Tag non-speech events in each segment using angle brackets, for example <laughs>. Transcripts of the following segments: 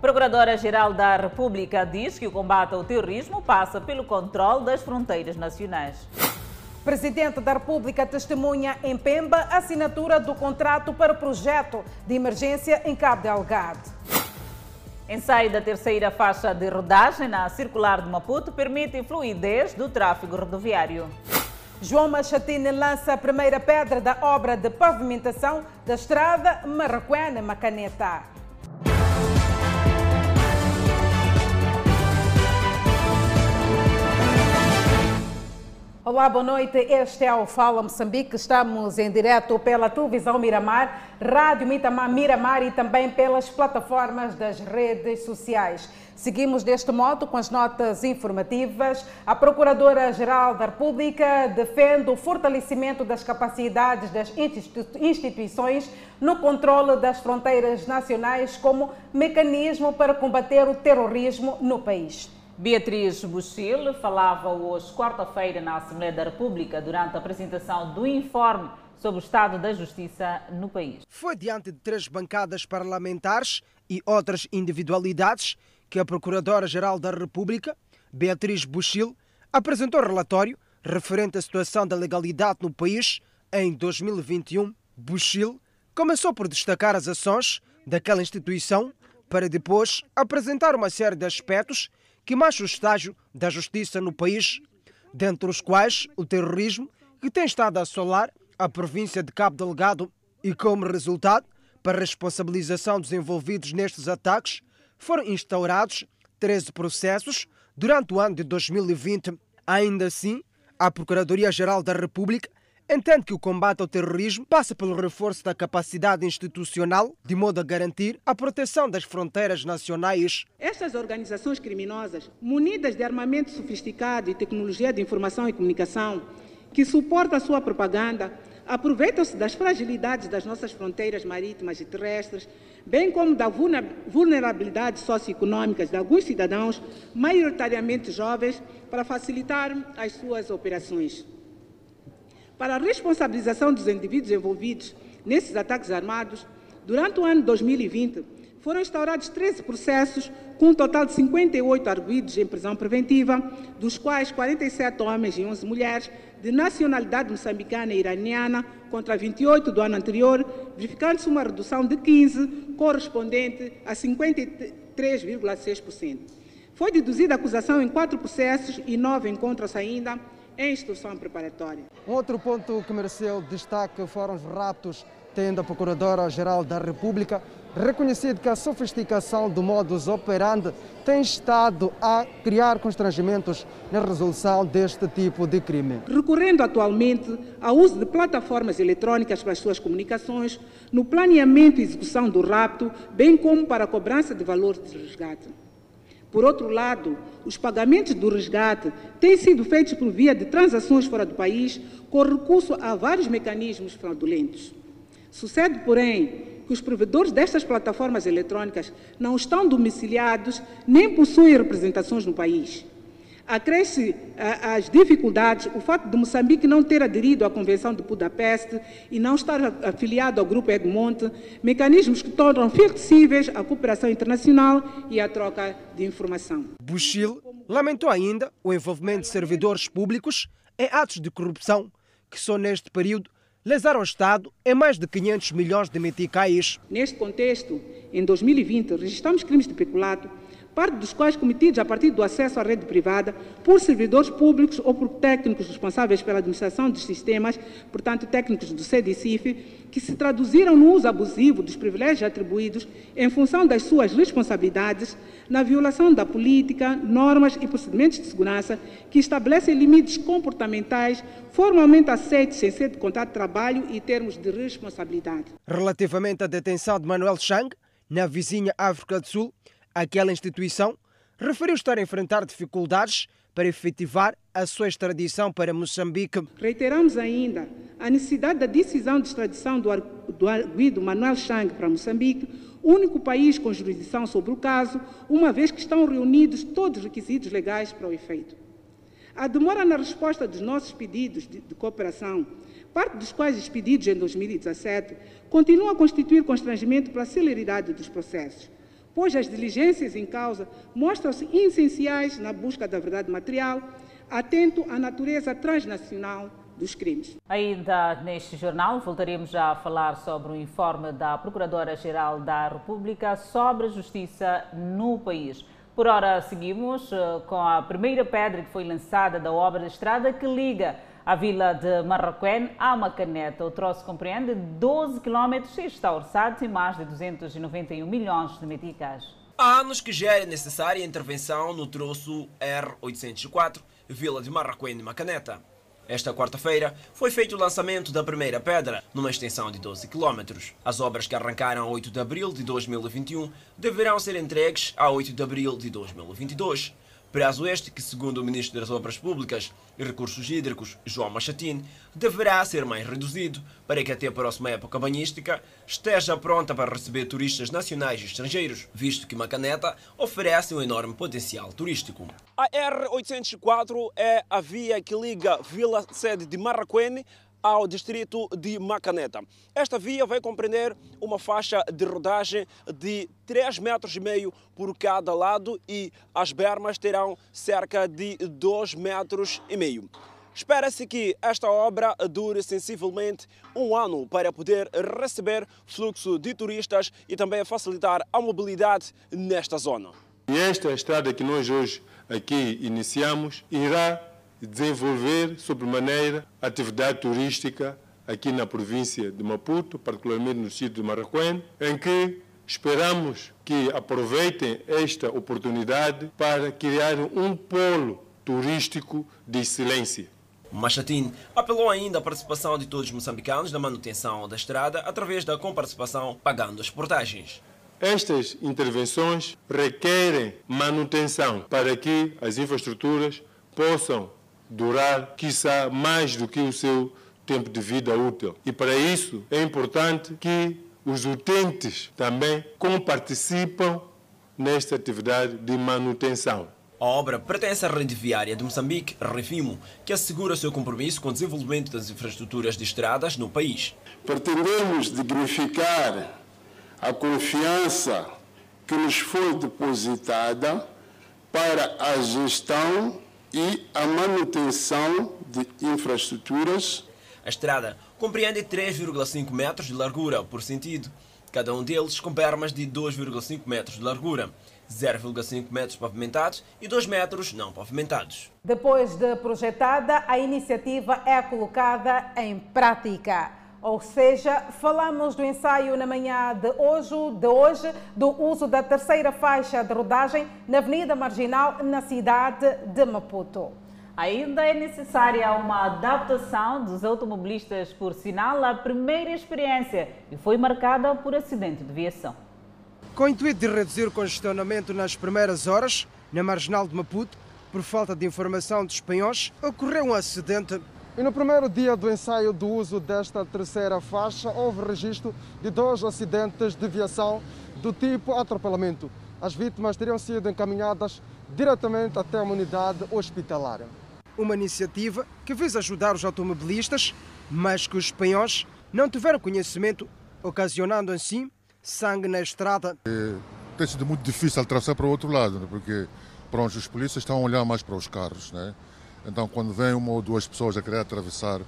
Procuradora-Geral da República diz que o combate ao terrorismo passa pelo controle das fronteiras nacionais. Presidente da República testemunha em Pemba a assinatura do contrato para o projeto de emergência em Cabo Delgado. Ensaio da terceira faixa de rodagem na circular de Maputo permite fluidez do tráfego rodoviário. João Machatine lança a primeira pedra da obra de pavimentação da estrada Marraquena-Macaneta. Olá, boa noite. Este é o Fala Moçambique. Estamos em direto pela televisão Miramar, Rádio Mitamar Miramar e também pelas plataformas das redes sociais. Seguimos deste modo com as notas informativas. A Procuradora-Geral da República defende o fortalecimento das capacidades das instituições no controle das fronteiras nacionais como mecanismo para combater o terrorismo no país. Beatriz Buchil falava hoje, quarta-feira, na Assembleia da República, durante a apresentação do informe sobre o estado da justiça no país. Foi diante de três bancadas parlamentares e outras individualidades que a Procuradora-Geral da República, Beatriz Buchil, apresentou relatório referente à situação da legalidade no país em 2021. Buchil começou por destacar as ações daquela instituição para depois apresentar uma série de aspectos que marcha o estágio da justiça no país, dentre os quais o terrorismo, que tem estado a assolar a província de Cabo Delgado e, como resultado, para a responsabilização dos envolvidos nestes ataques, foram instaurados 13 processos durante o ano de 2020. Ainda assim, a Procuradoria-Geral da República entende que o combate ao terrorismo passa pelo reforço da capacidade institucional, de modo a garantir a proteção das fronteiras nacionais. Estas organizações criminosas, munidas de armamento sofisticado e tecnologia de informação e comunicação, que suporta a sua propaganda, aproveitam-se das fragilidades das nossas fronteiras marítimas e terrestres, bem como da vulnerabilidade socioeconômica de alguns cidadãos, maioritariamente jovens, para facilitar as suas operações para a responsabilização dos indivíduos envolvidos nesses ataques armados, durante o ano 2020, foram instaurados 13 processos, com um total de 58 arguídos em prisão preventiva, dos quais 47 homens e 11 mulheres, de nacionalidade moçambicana e iraniana, contra 28 do ano anterior, verificando-se uma redução de 15, correspondente a 53,6%. Foi deduzida acusação em quatro processos e nove encontram-se ainda em instrução preparatória. Um outro ponto que mereceu destaque foram os raptos, tendo a Procuradora-Geral da República reconhecido que a sofisticação do modus operandi tem estado a criar constrangimentos na resolução deste tipo de crime. Recorrendo atualmente ao uso de plataformas eletrónicas para as suas comunicações, no planeamento e execução do rapto, bem como para a cobrança de valores de resgate. Por outro lado, os pagamentos do resgate têm sido feitos por via de transações fora do país, com recurso a vários mecanismos fraudulentos. Sucede, porém, que os provedores destas plataformas eletrônicas não estão domiciliados nem possuem representações no país acresce às dificuldades o fato de Moçambique não ter aderido à Convenção de Budapeste e não estar afiliado ao Grupo Egmont, mecanismos que tornam flexíveis a cooperação internacional e a troca de informação. Buchil lamentou ainda o envolvimento de servidores públicos em atos de corrupção que só neste período lesaram o Estado em mais de 500 milhões de meticais. Neste contexto, em 2020, registramos crimes de peculato parte dos quais cometidos a partir do acesso à rede privada por servidores públicos ou por técnicos responsáveis pela administração dos sistemas, portanto técnicos do CDCIF, que se traduziram no uso abusivo dos privilégios atribuídos em função das suas responsabilidades na violação da política, normas e procedimentos de segurança que estabelecem limites comportamentais formalmente aceitos sem ser de contrato de trabalho e termos de responsabilidade. Relativamente à detenção de Manuel Chang, na vizinha África do Sul, Aquela instituição referiu estar a enfrentar dificuldades para efetivar a sua extradição para Moçambique. Reiteramos ainda a necessidade da decisão de extradição do arguido Manuel Chang para Moçambique, único país com jurisdição sobre o caso, uma vez que estão reunidos todos os requisitos legais para o efeito. A demora na resposta dos nossos pedidos de, de cooperação, parte dos quais expedidos em 2017, continua a constituir constrangimento para a celeridade dos processos. Pois as diligências em causa mostram-se essenciais na busca da verdade material, atento à natureza transnacional dos crimes. Ainda neste jornal, voltaremos a falar sobre o informe da Procuradora-Geral da República sobre a justiça no país. Por ora, seguimos eh, com a primeira pedra que foi lançada da obra de estrada que liga a vila de Marraquém à Macaneta. O troço compreende 12 km e está orçado em mais de 291 milhões de meticais. Há anos que é necessária intervenção no troço R804, Vila de Marraquém e Macaneta. Esta quarta-feira foi feito o lançamento da primeira pedra, numa extensão de 12 km. As obras que arrancaram a 8 de abril de 2021 deverão ser entregues a 8 de abril de 2022. Prazo este que, segundo o Ministro das Obras Públicas e Recursos Hídricos, João Machatin, deverá ser mais reduzido para que até a próxima época banhística esteja pronta para receber turistas nacionais e estrangeiros, visto que Macaneta oferece um enorme potencial turístico. A R804 é a via que liga Vila Sede de Marraquene ao distrito de Macaneta. Esta via vai compreender uma faixa de rodagem de 3,5 metros e meio por cada lado e as bermas terão cerca de 2 metros e meio. Espera-se que esta obra dure sensivelmente um ano para poder receber fluxo de turistas e também facilitar a mobilidade nesta zona. E esta estrada que nós hoje aqui iniciamos irá desenvolver sobremaneira atividade turística aqui na província de Maputo, particularmente no sítio de Marraquém, em que esperamos que aproveitem esta oportunidade para criar um polo turístico de excelência. Machatin apelou ainda à participação de todos os moçambicanos na manutenção da estrada através da comparticipação pagando as portagens. Estas intervenções requerem manutenção para que as infraestruturas possam durar, quiçá, mais do que o seu tempo de vida útil. E para isso é importante que os utentes também comparticipam nesta atividade de manutenção. A obra pertence à Rede Viária de Moçambique, Refimo, que assegura o seu compromisso com o desenvolvimento das infraestruturas de estradas no país. Pretendemos dignificar a confiança que nos foi depositada para a gestão e a manutenção de infraestruturas. A estrada compreende 3,5 metros de largura por sentido, cada um deles com bermas de 2,5 metros de largura. 0,5 metros pavimentados e 2 metros não pavimentados. Depois de projetada, a iniciativa é colocada em prática. Ou seja, falamos do ensaio na manhã de hoje, de hoje do uso da terceira faixa de rodagem na Avenida Marginal, na cidade de Maputo. Ainda é necessária uma adaptação dos automobilistas, por sinal, a primeira experiência e foi marcada por acidente de viação. Com o intuito de reduzir o congestionamento nas primeiras horas, na Marginal de Maputo, por falta de informação dos espanhóis, ocorreu um acidente e no primeiro dia do ensaio do uso desta terceira faixa, houve registro de dois acidentes de viação do tipo atropelamento. As vítimas teriam sido encaminhadas diretamente até uma unidade hospitalar. Uma iniciativa que visa ajudar os automobilistas, mas que os espanhóis não tiveram conhecimento, ocasionando assim sangue na estrada. É, tem sido muito difícil atravessar para o outro lado, né? porque pronto, os polícias estão a olhar mais para os carros. Né? Então, quando vem uma ou duas pessoas a querer atravessar,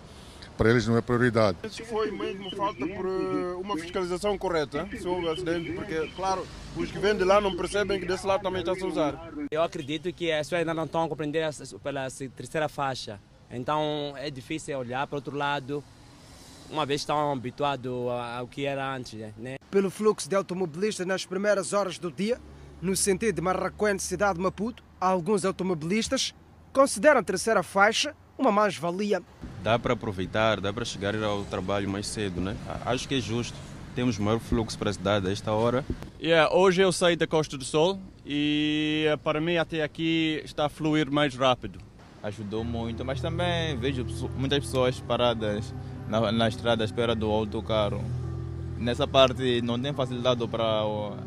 para eles não é prioridade. Isso foi mesmo falta por eh, uma fiscalização correta sobre o acidente, porque, claro, os que vêm de lá não percebem que desse lado também está a usar. Eu acredito que as pessoas ainda não estão a compreender pela terceira faixa. Então é difícil olhar para o outro lado, uma vez estão habituados ao que era antes. Né? Pelo fluxo de automobilistas nas primeiras horas do dia, no sentido de Marraquém, cidade de Maputo, alguns automobilistas consideram a terceira faixa uma mais-valia. Dá para aproveitar, dá para chegar ao trabalho mais cedo, né? Acho que é justo. Temos maior fluxo para a cidade a esta hora. Yeah, hoje eu saí da Costa do Sol e para mim até aqui está a fluir mais rápido. Ajudou muito, mas também vejo muitas pessoas paradas na, na estrada à espera do autocarro. Nessa parte não tem facilidade para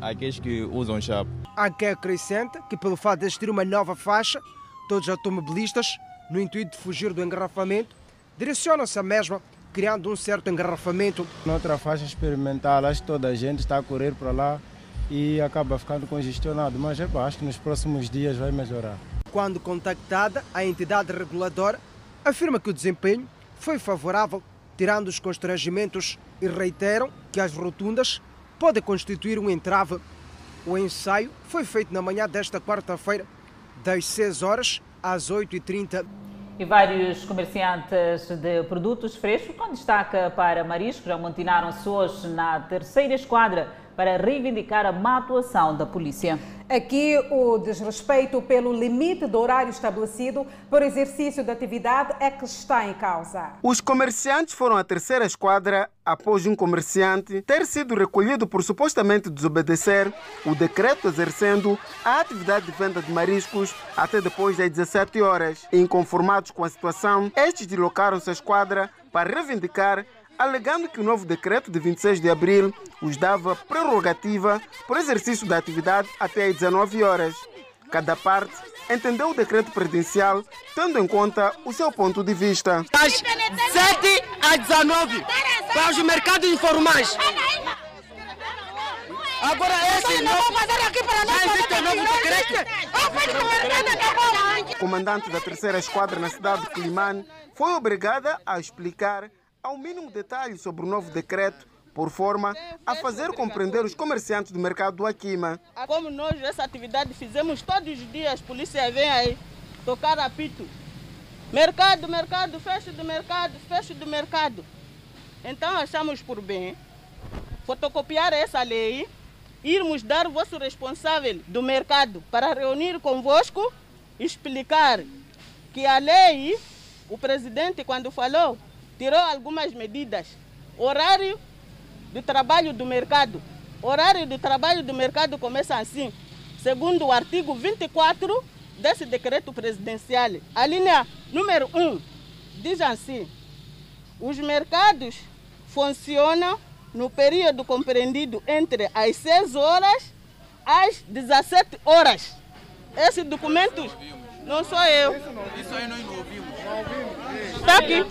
aqueles que usam chapa. Há quem acrescenta que pelo fato de existir uma nova faixa, Todos os automobilistas, no intuito de fugir do engarrafamento, direcionam-se à mesma, criando um certo engarrafamento. Noutra faixa experimental, acho que toda a gente está a correr para lá e acaba ficando congestionado. Mas epa, acho que nos próximos dias vai melhorar. Quando contactada, a entidade reguladora afirma que o desempenho foi favorável, tirando os constrangimentos e reiteram que as rotundas podem constituir um entrave. O ensaio foi feito na manhã desta quarta-feira, das 6 horas às 8h30. E vários comerciantes de produtos frescos, com destaque para marisco, já amotinaram-se hoje na terceira esquadra para reivindicar a má atuação da polícia. Aqui, o desrespeito pelo limite do horário estabelecido para o exercício da atividade é que está em causa. Os comerciantes foram à terceira esquadra após um comerciante ter sido recolhido por supostamente desobedecer o decreto exercendo a atividade de venda de mariscos até depois das 17 horas. Inconformados com a situação, estes deslocaram-se à esquadra para reivindicar alegando que o novo decreto de 26 de abril os dava prerrogativa para o exercício da atividade até às 19 horas. Cada parte entendeu o decreto presidencial tendo em conta o seu ponto de vista. Das 7 às 19 para os mercados informais. Agora esse não vou fazer aqui para nós. Já existe novo decreto. O comandante da terceira esquadra na cidade de Climane foi obrigada a explicar ao mínimo detalhe sobre o novo decreto, por forma a fazer compreender os comerciantes do mercado do Aquima. Como nós essa atividade fizemos todos os dias, a polícia vem aí tocar apito. Mercado, mercado, fecho do mercado, fecho do mercado. Então achamos por bem fotocopiar essa lei, irmos dar o vosso responsável do mercado para reunir convosco, explicar que a lei, o presidente quando falou, tirou algumas medidas. Horário do trabalho do mercado. Horário do trabalho do mercado começa assim, segundo o artigo 24 desse decreto presidencial. A linha número 1 diz assim: os mercados funcionam no período compreendido entre as 6 horas às 17 horas. Esse documento não sou eu. Isso aí nós não ouvimos. Está aqui.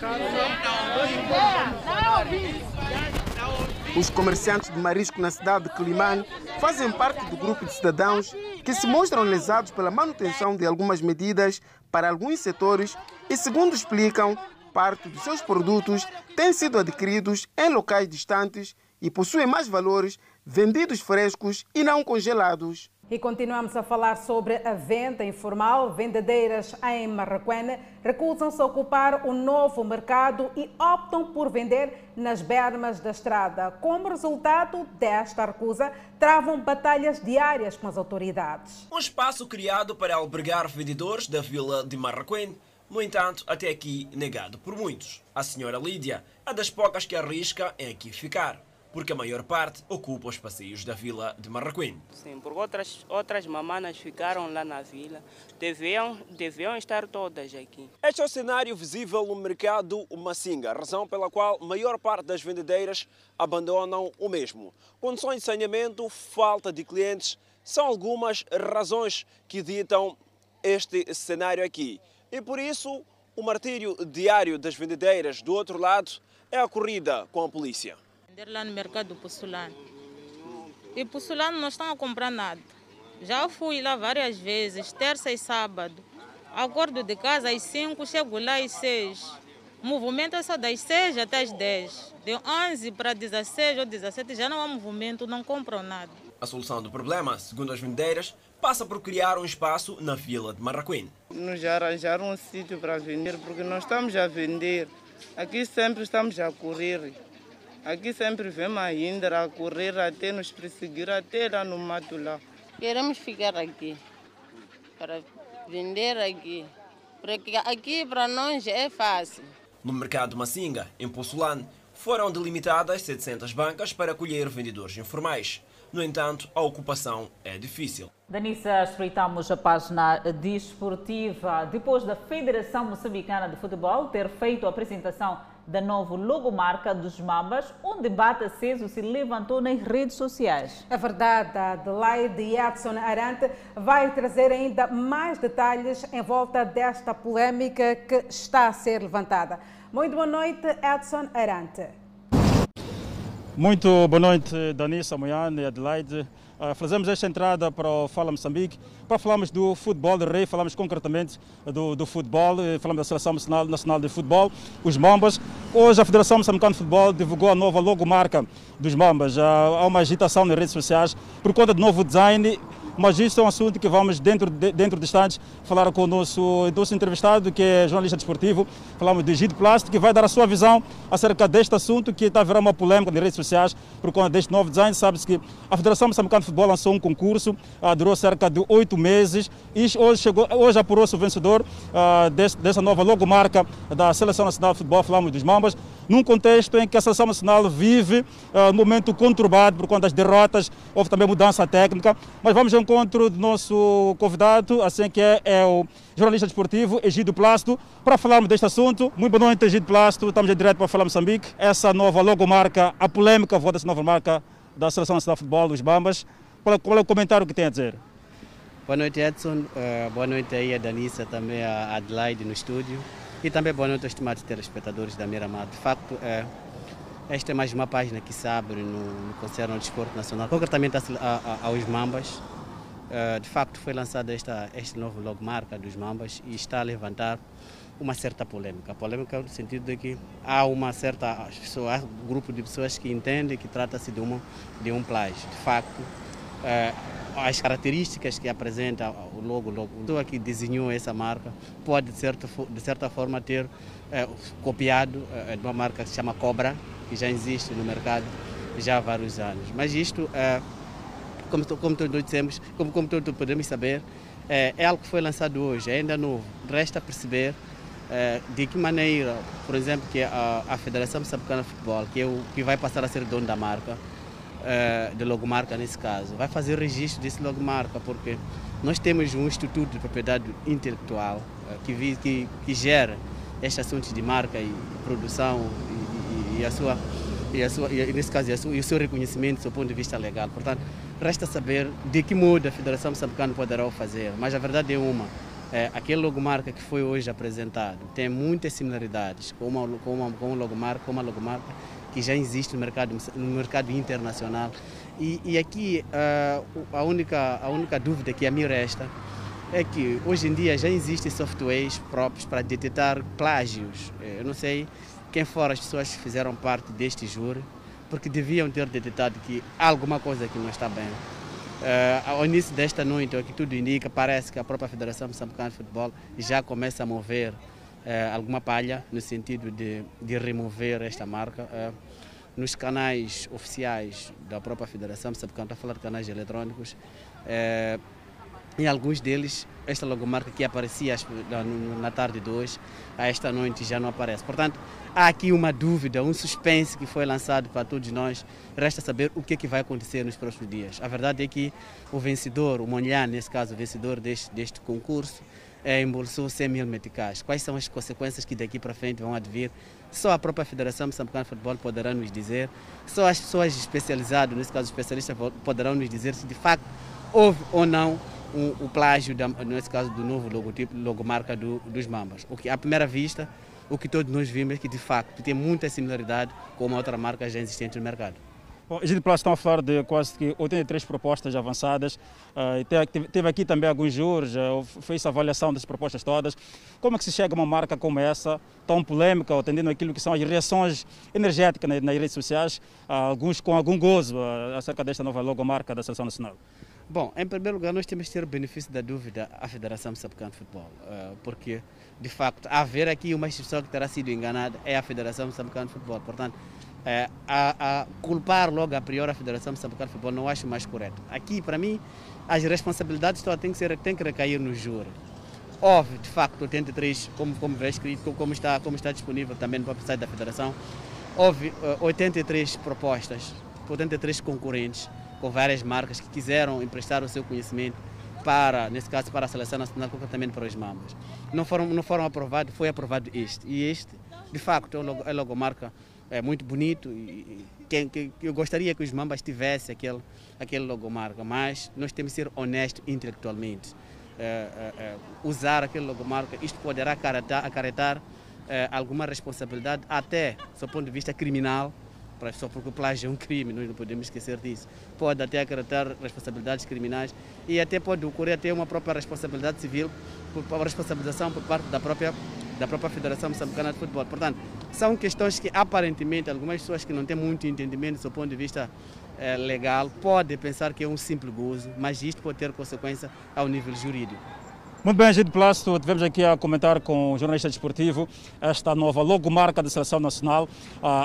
Os comerciantes de marisco na cidade de Climane fazem parte do grupo de cidadãos que se mostram lesados pela manutenção de algumas medidas para alguns setores e, segundo explicam, parte dos seus produtos têm sido adquiridos em locais distantes e possuem mais valores vendidos frescos e não congelados. E continuamos a falar sobre a venda informal. Vendedeiras em Marraquena recusam-se a ocupar o novo mercado e optam por vender nas bermas da estrada. Como resultado desta recusa, travam batalhas diárias com as autoridades. Um espaço criado para albergar vendedores da vila de Marraquém, no entanto, até aqui negado por muitos. A senhora Lídia é das poucas que arrisca em aqui ficar porque a maior parte ocupa os passeios da vila de Marraquém. Sim, porque outras, outras mamanas ficaram lá na vila, deviam, deviam estar todas aqui. Este é o cenário visível no mercado Massinga, razão pela qual a maior parte das vendedeiras abandonam o mesmo. Condições de saneamento, falta de clientes, são algumas razões que ditam este cenário aqui. E por isso, o martírio diário das vendedeiras do outro lado é a corrida com a polícia vender lá no mercado Pussulano. E Pussulano não estão a comprar nada. Já fui lá várias vezes, terça e sábado. Acordo de casa às 5, chego lá às 6. O movimento é só das 6 até as 10. De 11 para 16 ou 17 já não há movimento, não compram nada. A solução do problema, segundo as vendeiras, passa por criar um espaço na vila de Marraquém. Nos arranjaram um sítio para vender, porque nós estamos a vender. Aqui sempre estamos a correr. Aqui sempre vemos a Indra a correr até nos perseguir, até lá no mato lá. Queremos ficar aqui, para vender aqui. Porque aqui para nós é fácil. No mercado Massinga, em Possulane, foram delimitadas 700 bancas para acolher vendedores informais. No entanto, a ocupação é difícil. Danissa, espreitamos a página desportiva. Depois da Federação Moçambicana de Futebol ter feito a apresentação da nova logomarca dos Mambas, um debate aceso se levantou nas redes sociais. É verdade, a Adelaide Edson Arante vai trazer ainda mais detalhes em volta desta polêmica que está a ser levantada. Muito boa noite, Edson Arante. Muito boa noite, Danissa Moyane e Adelaide. Uh, fazemos esta entrada para o Fala Moçambique para falarmos do futebol de rei, falamos concretamente do, do futebol, falamos da Seleção Nacional, Nacional de Futebol, os Mambas. Hoje a Federação Moçambicana de Futebol divulgou a nova logomarca dos Mambas. Uh, há uma agitação nas redes sociais por conta do novo design mas isso é um assunto que vamos, dentro de, dentro de instantes, falar com o nosso, nosso entrevistado, que é jornalista desportivo. Falamos de Gide Plástico, que vai dar a sua visão acerca deste assunto, que está a virar uma polêmica nas redes sociais por conta deste novo design. Sabe-se que a Federação Moçambicana de Futebol lançou um concurso, uh, durou cerca de oito meses, e hoje, chegou, hoje apurou-se o vencedor desse, dessa nova logomarca da Seleção Nacional de Futebol, falamos dos Mambas, num contexto em que a Seleção Nacional vive uh, um momento conturbado por conta das derrotas, houve também mudança técnica, mas vamos encontro do nosso convidado, assim que é, é o jornalista desportivo Egido Plasto, para falarmos deste assunto. Muito boa noite, Egido Plasto, estamos em direto para falar Moçambique. Essa nova logomarca, a polêmica volta dessa nova marca da Seleção Nacional de Futebol, dos Bambas. Qual é, qual é o comentário que tem a dizer? Boa noite, Edson. Uh, boa noite aí a Danissa, também a Adelaide no estúdio. E também boa noite aos estimados telespectadores da Miramar. De facto, é, esta é mais uma página que se abre no, no Conselho ao Desporto Nacional, concretamente a, a, aos Mambas. Uh, de facto, foi lançada esta, este novo logomarca dos Mambas e está a levantar uma certa polêmica. A polêmica no sentido de que há uma certa pessoa, um grupo de pessoas que entendem que trata-se de, de um plágio. De facto, uh, as características que apresenta o logo, logo. A pessoa que desenhou essa marca pode, de certa, de certa forma, ter é, copiado é, de uma marca que se chama Cobra, que já existe no mercado já há vários anos. Mas isto, é, como, como todos dissemos, como, como todos podemos saber, é, é, algo que foi lançado hoje, é ainda novo. Resta perceber é, de que maneira, por exemplo, que a, a Federação Moçambicana de Futebol, que, é o, que vai passar a ser dono da marca, eh, de logomarca nesse caso. Vai fazer registro desse logomarca, porque nós temos um Instituto de Propriedade Intelectual que, que, que gera estes assuntos de marca e produção e, e, e a sua e, a sua, e nesse caso e, o seu reconhecimento do ponto de vista legal. Portanto, resta saber de que modo a Federação Moçambicana poderá o fazer, mas a verdade é uma. É, aquele logomarca que foi hoje apresentado tem muitas similaridades com uma, com uma, com uma logomarca, com uma logomarca que já existe no mercado, no mercado internacional. E, e aqui uh, a, única, a única dúvida que a mim resta é que hoje em dia já existem softwares próprios para detectar plágios. Eh, eu não sei quem foram as pessoas que fizeram parte deste júri, porque deviam ter detectado que alguma coisa que não está bem. Uh, ao início desta noite, o que tudo indica, parece que a própria Federação Moçambicana de Futebol já começa a mover uh, alguma palha no sentido de, de remover esta marca. Uh, nos canais oficiais da própria Federação Moçambicana, a falar de canais eletrônicos, em alguns deles, esta logomarca que aparecia na tarde de hoje, a esta noite já não aparece. Portanto, há aqui uma dúvida, um suspense que foi lançado para todos nós. Resta saber o que, é que vai acontecer nos próximos dias. A verdade é que o vencedor, o Monlhan, nesse caso, o vencedor deste, deste concurso, é, embolsou 100 mil meticais. Quais são as consequências que daqui para frente vão advir? Só a própria Federação Moçambicana de Futebol poderá nos dizer, só as pessoas especializadas, nesse caso especialistas, poderão nos dizer se de facto houve ou não um, o plágio, da, nesse caso, do novo logotipo, logomarca do, dos Mambas. O que, à primeira vista, o que todos nós vimos é que, de facto, tem muita similaridade com uma outra marca já existente no mercado. Bom, a gente estão a falar de quase que 83 propostas avançadas. Uh, teve, teve, aqui também alguns juros, uh, fez a avaliação das propostas todas. Como é que se chega a uma marca como essa, tão polêmica, atendendo aquilo que são as reações energéticas nas, nas redes sociais, uh, alguns com algum gozo acerca desta nova logomarca da Seleção Nacional? Bom, em primeiro lugar, nós temos que ter o benefício da dúvida à Federação Moçambicana de Futebol, uh, porque, de facto, haver aqui uma instituição que terá sido enganada é a Federação Moçambicana de Futebol. Portanto, uh, a, a, culpar logo a priori a Federação Moçambicana de Futebol não acho mais correto. Aqui, para mim, as responsabilidades só têm que, ser, têm que recair no júri. Houve, de facto, 83, como, como é escrito, como está, como está disponível também no próprio site da Federação, houve uh, 83 propostas, 83 concorrentes com várias marcas que quiseram emprestar o seu conhecimento para, nesse caso, para a seleção nacional, concretamente para os mambas. Não foram, não foram aprovados, foi aprovado este. E este, de facto, é uma logomarca é muito bonito e, que, que, eu gostaria que os mambas tivessem aquele, aquele logomarca, mas nós temos que ser honestos intelectualmente. É, é, é, usar aquele logomarca, isto poderá acarretar, acarretar é, alguma responsabilidade, até do ponto de vista criminal, só porque o plágio é um crime, nós não podemos esquecer disso. Pode até acarretar responsabilidades criminais e até pode ocorrer até uma própria responsabilidade civil, por responsabilização por parte da própria da própria Federação Moçambicana de Futebol. Portanto, são questões que aparentemente algumas pessoas que não têm muito entendimento do ponto de vista eh, legal podem pensar que é um simples gozo, mas isto pode ter consequência ao nível jurídico. Muito bem, Gide Plasto, tivemos aqui a comentar com o jornalista desportivo esta nova logomarca da seleção nacional.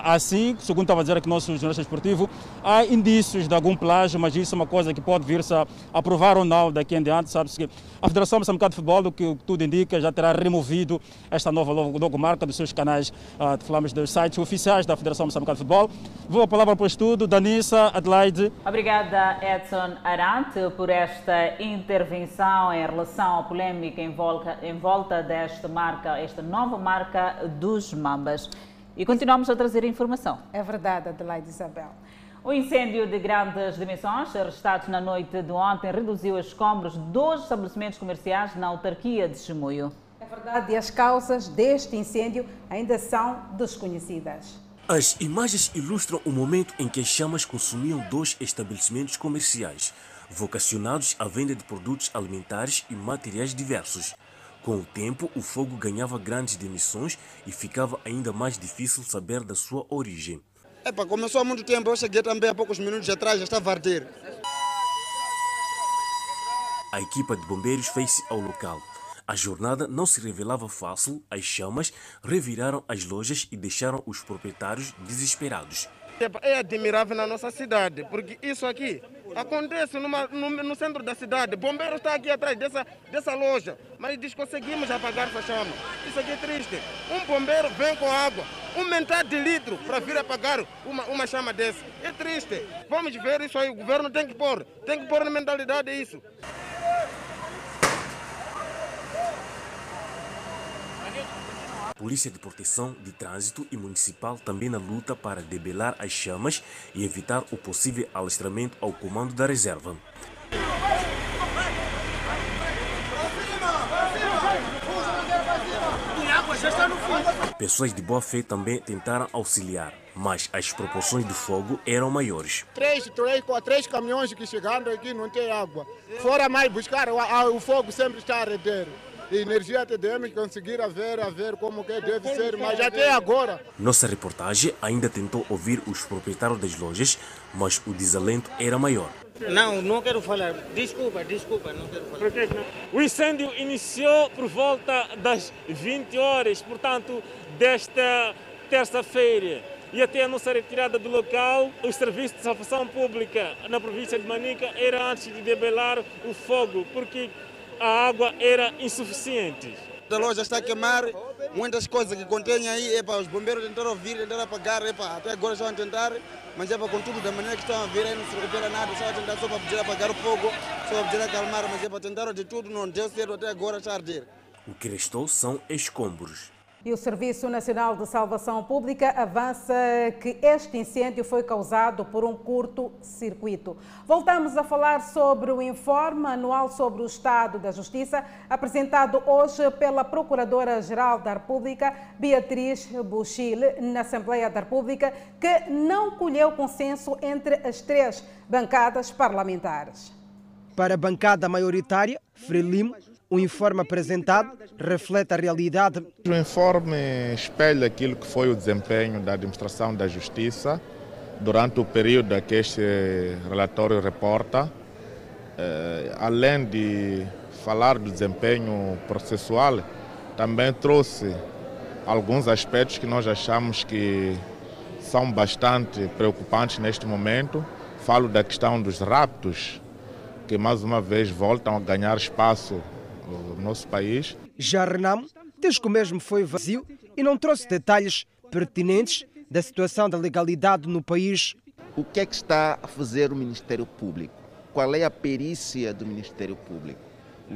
Assim, segundo estava a dizer aqui o nosso jornalista desportivo, há indícios de algum plágio, mas isso é uma coisa que pode vir-se a aprovar ou não daqui em diante. Sabe-se que a Federação Moçambicana de Futebol, o que tudo indica, já terá removido esta nova logomarca dos seus canais, ah, falamos dos sites oficiais da Federação Moçambicana de Futebol. Vou a palavra para o estudo, Danissa Adelaide. Obrigada, Edson Arante, por esta intervenção em relação ao polêmica polémica em volta, em volta desta marca, esta nova marca dos Mambas. E continuamos a trazer informação. É verdade, Adelaide Isabel. O incêndio de grandes dimensões, arrestado na noite de ontem, reduziu os escombros de dois estabelecimentos comerciais na autarquia de Chimoio. É verdade, e as causas deste incêndio ainda são desconhecidas. As imagens ilustram o momento em que as chamas consumiam dois estabelecimentos comerciais vocacionados à venda de produtos alimentares e materiais diversos. Com o tempo, o fogo ganhava grandes dimensões e ficava ainda mais difícil saber da sua origem. Epa, começou há muito tempo, eu cheguei também há poucos minutos atrás, já estava a arder. A equipa de bombeiros fez-se ao local. A jornada não se revelava fácil, as chamas reviraram as lojas e deixaram os proprietários desesperados. É admirável na nossa cidade, porque isso aqui acontece numa, no, no, centro da cidade. Bombeiro está aqui atrás dessa, dessa loja, mas conseguimos apagar essa chama. Isso aqui é triste. Um bombeiro vem com água, um metade de litro para vir apagar uma, uma chama dessa. É triste. Vamos ver isso aí. O governo tem que pôr, tem que pôr na mentalidade isso. Polícia de Proteção de Trânsito e Municipal também na luta para debelar as chamas e evitar o possível alastramento ao comando da reserva. Pessoas de boa fé também tentaram auxiliar, mas as proporções do fogo eram maiores. Três, três, três caminhões que chegando aqui não tem água. Fora mais buscar, o, fogo sempre está a energia TDM conseguir a ver, a ver como que deve ser, mas até agora. Nossa reportagem ainda tentou ouvir os proprietários das lojas, mas o desalento era maior. Não, não quero falar. Desculpa, desculpa, não quero falar. O incêndio iniciou por volta das 20 horas, portanto, desta terça-feira. E até a nossa retirada do local, o serviço de salvação pública na província de Manica era antes de debelar o fogo, porque a água era insuficiente. A loja está a queimar, muitas coisas que contém aí, epa, os bombeiros tentaram vir, tentaram apagar, epa, até agora estão a tentar, mas epa, com tudo da maneira que estão a vir, aí não se recupera nada, estão a tentar só para pedir apagar o fogo, só para pedir acalmar, mas epa, tentaram de tudo, não deu certo, até agora está a arder. O que restou são escombros. E o Serviço Nacional de Salvação Pública avança que este incêndio foi causado por um curto-circuito. Voltamos a falar sobre o informe anual sobre o Estado da Justiça, apresentado hoje pela Procuradora-Geral da República, Beatriz Buchile, na Assembleia da República, que não colheu consenso entre as três bancadas parlamentares. Para a bancada maioritária, Frelimo, o informe apresentado reflete a realidade. O informe espelha aquilo que foi o desempenho da administração da justiça durante o período que este relatório reporta, eh, além de falar do desempenho processual, também trouxe alguns aspectos que nós achamos que são bastante preocupantes neste momento. Falo da questão dos raptos, que mais uma vez voltam a ganhar espaço no nosso país. Já Renamo diz que o mesmo foi vazio e não trouxe detalhes pertinentes da situação da legalidade no país. O que é que está a fazer o Ministério Público? Qual é a perícia do Ministério Público?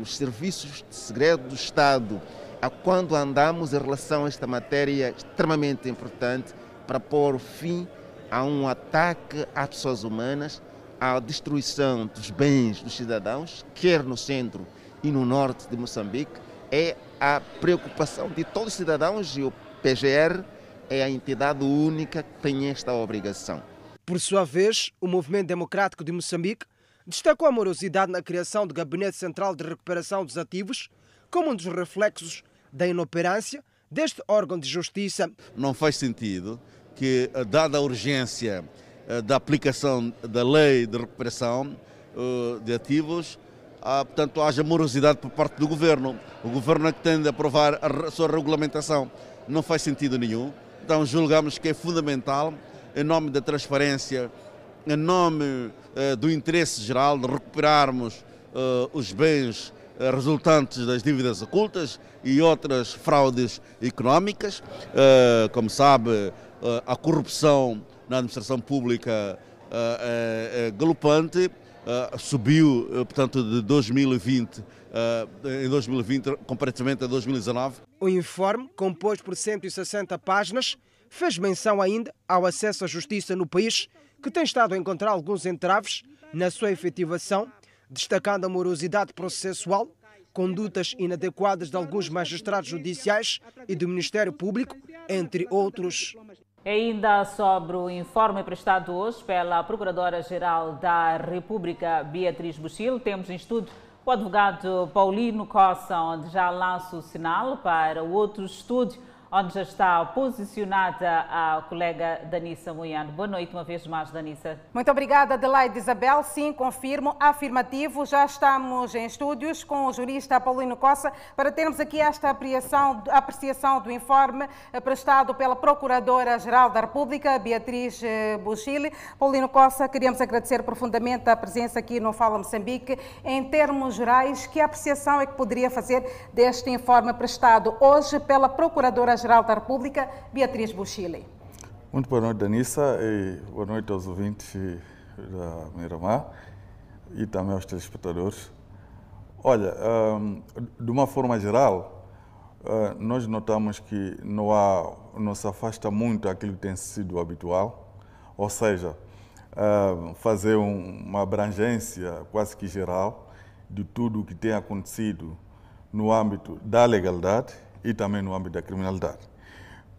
Os serviços de segredo do Estado, a quando andamos em relação a esta matéria extremamente importante para pôr fim a um ataque às pessoas humanas, à destruição dos bens dos cidadãos, quer no centro e no norte de Moçambique é a preocupação de todos os cidadãos e o PGR é a entidade única que tem esta obrigação. Por sua vez, o Movimento Democrático de Moçambique destacou a morosidade na criação do Gabinete Central de Recuperação dos Ativos como um dos reflexos da inoperância deste órgão de justiça. Não faz sentido que, dada a urgência eh, da aplicação da lei de recuperação eh, de ativos, portanto, haja morosidade por parte do governo. O governo é que tem de aprovar a sua regulamentação. Não faz sentido nenhum. Então, julgamos que é fundamental, em nome da transparência, em nome eh, do interesse geral, de recuperarmos os bens resultantes das dívidas ocultas e outras fraudes económicas. Como sabe, a corrupção na administração pública é, é galopante, subiu, portanto, de 2020 em 2020 comparativamente a 2019. O informe, composto por 160 páginas, fez menção ainda ao acesso à justiça no país, que tem estado a encontrar alguns entraves na sua efetivação, destacando a morosidade processual, condutas inadequadas de alguns magistrados judiciais e do Ministério Público, entre outros. Ainda sobre o informe prestado hoje pela Procuradora-Geral da República, Beatriz Buchil, temos em estudo o advogado Paulino Cossa, onde já lança o sinal para o outro estúdio onde já está posicionada a colega Danissa Moiano. Boa noite uma vez mais, Danissa. Muito obrigada, Adelaide Isabel. Sim, confirmo, afirmativo. Já estamos em estúdios com o jurista Paulino Costa para termos aqui esta apreciação, apreciação do informe eh, prestado pela Procuradora-Geral da República, Beatriz eh, Buchile. Paulino Costa, queríamos agradecer profundamente a presença aqui no Fala Moçambique. Em termos gerais, que apreciação é que poderia fazer deste informe prestado hoje pela Procuradora-Geral Procuradora-Geral da República, Beatriz Buchile. Muito boa noite, Danissa, e boa noite aos ouvintes da Miramar e também aos telespectadores. Olha, de uma forma geral, ah, nós notamos que não, há, não se afasta muito aquilo que tem sido habitual, ou seja, fazer uma abrangência quase que geral de tudo o que tem acontecido no âmbito da legalidade e também no âmbito da criminalidade.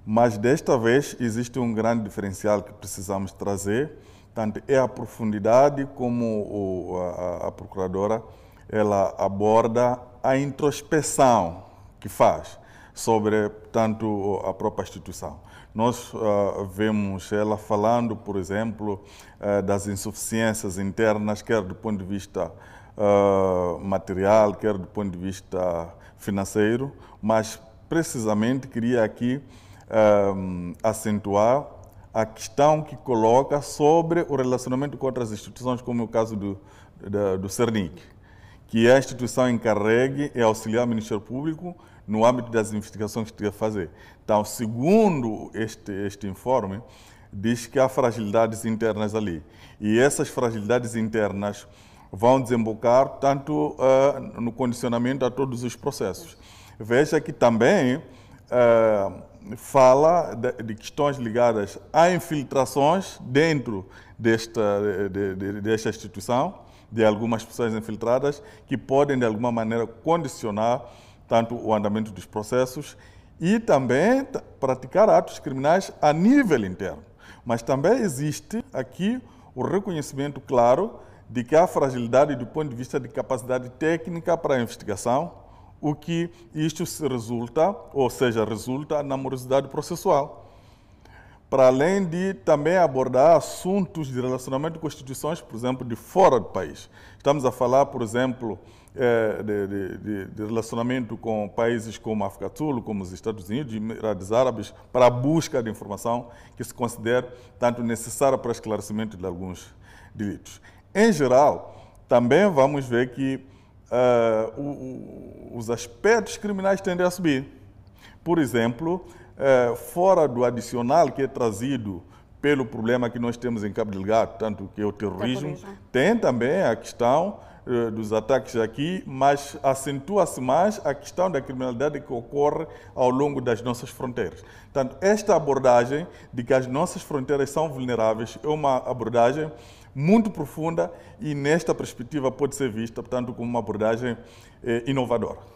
Mas desta vez existe um grande diferencial que precisamos trazer, tanto é a profundidade como o, a, a procuradora ela aborda a introspeção que faz sobre tanto a própria instituição. Nós uh, vemos ela falando, por exemplo, uh, das insuficiências internas, quer do ponto de vista uh, material, quer do ponto de vista financeiro, mas precisamente queria aqui um, acentuar a questão que coloca sobre o relacionamento com outras instituições, como é o caso do, do, do CERNIC, que é a instituição encarregue e auxiliar o Ministério Público no âmbito das investigações que tem a fazer. Então, segundo este, este informe, diz que há fragilidades internas ali. E essas fragilidades internas vão desembocar tanto uh, no condicionamento a todos os processos. Veja que também é, fala de, de, questões ligadas a infiltrações dentro desta, de, de, desta instituição, de algumas pessoas infiltradas, que podem, de alguma maneira, condicionar tanto o andamento dos processos e também praticar atos criminais a nível interno. Mas também existe aqui o reconhecimento claro de que há fragilidade do ponto de vista de capacidade técnica para a investigação, o que isto se resulta, ou seja, resulta na morosidade processual. Para além de também abordar assuntos de relacionamento com instituições, por exemplo, de fora do país. Estamos a falar, por exemplo, eh, de, de, de, relacionamento com países como a África do Sul, como os Estados Unidos Emirados Árabes, para a busca de informação que se considera tanto necessária para esclarecimento de alguns delitos. Em geral, também vamos ver que uh, o, o, os aspectos criminais tendem a subir. Por exemplo, uh, fora do adicional que é trazido pelo problema que nós temos em Cabo Delgado, tanto que é o terrorismo, terrorismo. tem também a questão uh, dos ataques aqui, mas acentua-se mais a questão da criminalidade que ocorre ao longo das nossas fronteiras. Portanto, esta abordagem de que as nossas fronteiras são vulneráveis é uma abordagem muito profunda e nesta perspectiva pode ser vista, portanto, como uma abordagem eh, inovadora.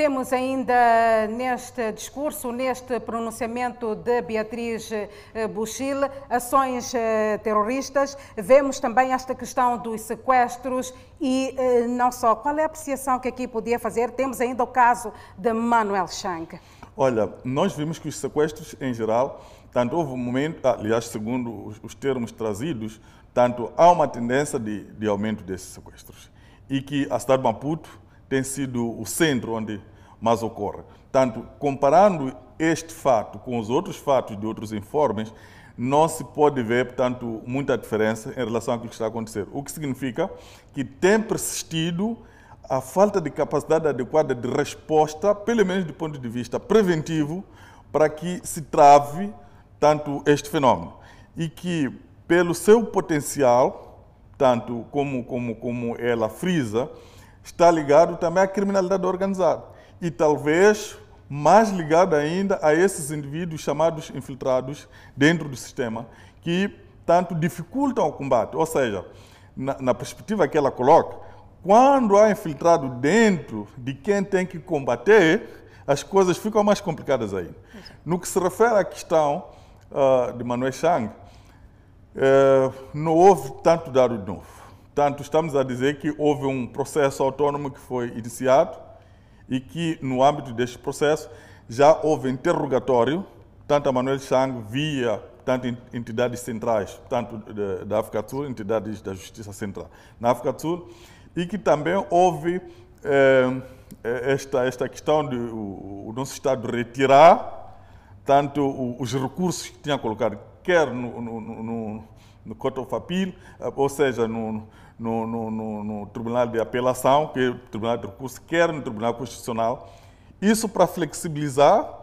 Temos ainda neste discurso, neste pronunciamento de Beatriz eh, Buchil, ações eh, terroristas. Vemos também esta questão dos sequestros e eh, não só. Qual é a apreciação que aqui podia fazer? Temos ainda o caso de Manuel Chang. Olha, nós vimos que os sequestros em geral, tanto houve um momento, aliás, segundo os, os termos trazidos, tanto há uma tendência de, de aumento desses sequestros e que a cidade de Maputo tem sido o centro onde mais ocorre. Tanto comparando este fato com os outros fatos de outros informes, não se pode ver, portanto, muita diferença em relação àquilo que está a acontecer. O que significa que tem persistido a falta de capacidade adequada de resposta, pelo menos do ponto de vista preventivo, para que se trave tanto este fenômeno. E que, pelo seu potencial, tanto como, como, como ela frisa, está ligado também à criminalidade organizada e talvez mais ligado ainda a esses indivíduos chamados infiltrados dentro do sistema, que tanto dificultam o combate. Ou seja, na, na perspectiva que ela coloca, quando há infiltrado dentro de quem tem que combater, as coisas ficam mais complicadas ainda. No que se refere à questão uh, de Manuel Chang, uh, não houve tanto dado de novo. Tanto estamos a dizer que houve um processo autônomo que foi iniciado e que, no âmbito deste processo, já houve interrogatório, tanto a Manuel Chang via tanto entidades centrais, tanto da África do Sul, entidades da Justiça Central na África do Sul, e que também houve eh, esta, esta questão de o, nosso Estado retirar tanto os recursos que tinha colocado, quer no, no, no no Court of Appeal, eh, ou seja, no, no, no, no, Tribunal de Apelação, que é o Tribunal de Recurso, quer no Tribunal Constitucional. Isso para flexibilizar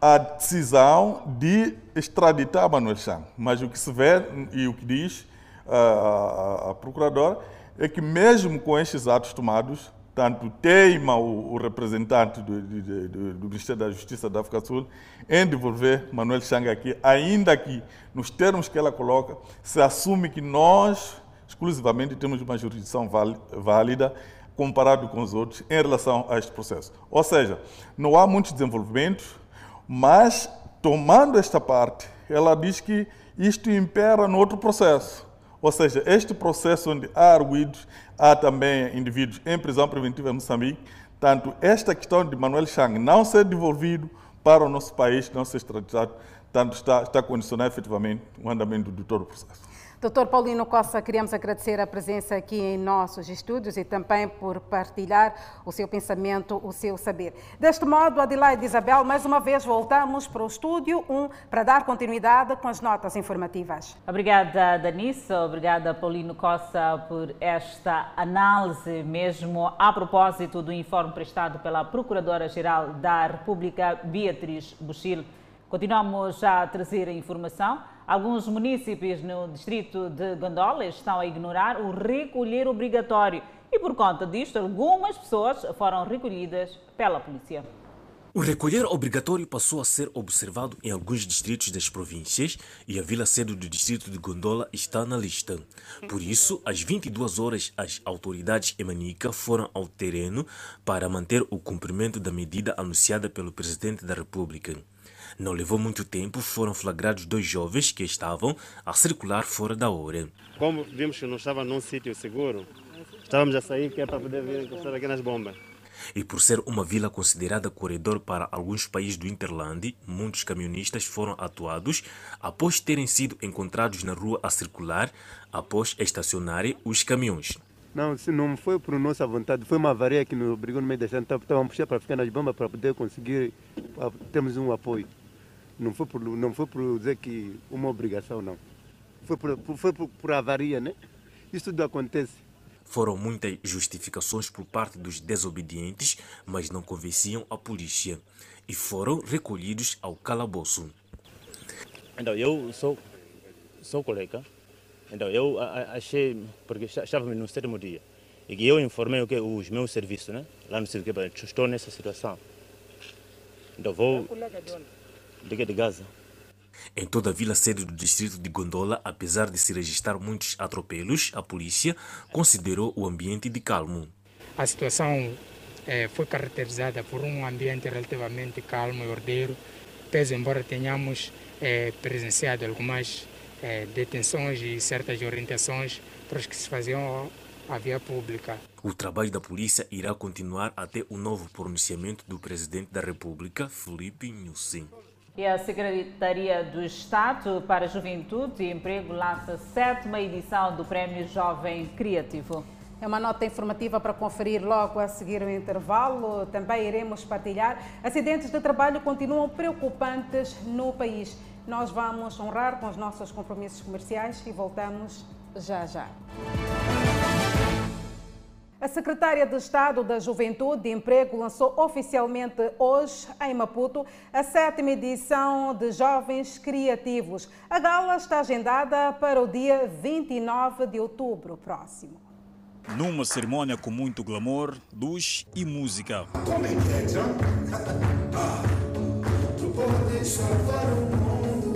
a decisão de extraditar Manuel Chang. Mas o que se vê e o que diz a, a, a Procuradora é que mesmo com estes atos tomados, tanto teima o, o representante do, do, do, Ministério da Justiça da África Sul em devolver Manuel Chang aqui, ainda que nos termos que ela coloca, se assume que nós exclusivamente temos uma jurisdição válida comparado com os outros em relação a este processo. Ou seja, não há muitos desenvolvimentos, mas tomando esta parte, ela diz que isto impera no outro processo. Ou seja, este processo onde há arguídos, há também indivíduos em prisão preventiva em Moçambique, tanto esta questão de Manuel Chang não ser devolvido para o nosso país, não ser extraditado, tanto está, está a condicionar efetivamente o andamento de todo o processo. Doutor Paulino Costa, queríamos agradecer a presença aqui em nossos estúdios e também por partilhar o seu pensamento, o seu saber. Deste modo, Adelaide Isabel, mais uma vez voltamos para o estúdio 1 para dar continuidade com as notas informativas. Obrigada, Danissa. Obrigada, Paulino Costa, por esta análise, mesmo a propósito do informe prestado pela Procuradora-Geral da República, Beatriz Buchil. Continuamos a trazer a informação. Alguns municípios no distrito de Gondola estão a ignorar o recolher obrigatório e, por conta disto, algumas pessoas foram recolhidas pela polícia. O recolher obrigatório passou a ser observado em alguns distritos das províncias e a vila sede do distrito de Gondola está na lista. Por isso, às 22 horas, as autoridades emanica foram ao terreno para manter o cumprimento da medida anunciada pelo presidente da República. Não levou muito tempo, foram flagrados dois jovens que estavam a circular fora da hora. Como vimos que não estava num sítio seguro, estávamos a sair que é para poder vir encostar aqui nas bombas. E por ser uma vila considerada corredor para alguns países do Interland, muitos camionistas foram atuados após terem sido encontrados na rua a circular após estacionarem os caminhões. Não, se não foi por nossa vontade, foi uma avaria que nos obrigou no meio da estrada, então, estávamos puxando para ficar nas bombas para poder conseguir termos um apoio. Não foi por, não foi por dizer que uma obrigação, não. Foi por, foi por, por avaria, né? Isso tudo acontece. Foram muitas justificações por parte dos desobedientes, mas não convenciam a polícia e foram recolhidos ao calabouço. Então, eu sou, sou colega. Então, eu achei, porque estávamos no sétimo dia, e que eu informei o que os meus serviços, né? Lá no serviço, estou nessa situação. Então, vou de Gaza. Em toda a vila sede do distrito de Gondola, apesar de se registrar muitos atropelos, a polícia considerou o ambiente de calmo. A situação eh, foi caracterizada por um ambiente relativamente calmo e ordeiro, pese embora tenhamos eh, presenciado algumas eh, detenções e certas orientações para os que se faziam à via pública. O trabalho da polícia irá continuar até o novo pronunciamento do presidente da República, Felipe Nussim. E a Secretaria do Estado para Juventude e Emprego lança a sétima edição do Prémio Jovem Criativo. É uma nota informativa para conferir logo a seguir o intervalo. Também iremos partilhar. Acidentes de trabalho continuam preocupantes no país. Nós vamos honrar com os nossos compromissos comerciais e voltamos já já. A secretária de Estado da Juventude e Emprego lançou oficialmente hoje, em Maputo, a sétima edição de Jovens Criativos. A gala está agendada para o dia 29 de outubro próximo. Numa cerimônia com muito glamour, luz e música.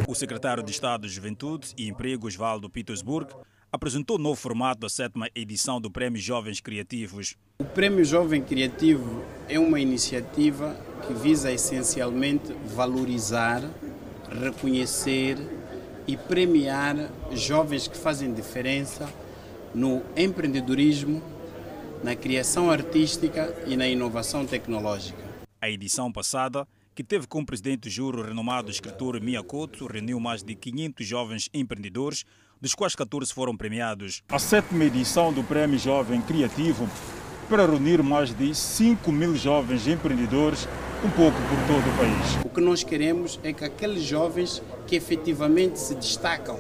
O secretário de Estado de Juventude e Emprego, Osvaldo Petersburg, apresentou o novo formato da sétima edição do Prêmio Jovens Criativos. O Prêmio Jovem Criativo é uma iniciativa que visa essencialmente valorizar, reconhecer e premiar jovens que fazem diferença no empreendedorismo, na criação artística e na inovação tecnológica. A edição passada, que teve como presidente do júri o renomado escritor Miyakoto, reuniu mais de 500 jovens empreendedores, dos quais 14 foram premiados. A sétima edição do Prêmio Jovem Criativo para reunir mais de 5 mil jovens empreendedores um pouco por todo o país. O que nós queremos é que aqueles jovens que efetivamente se destacam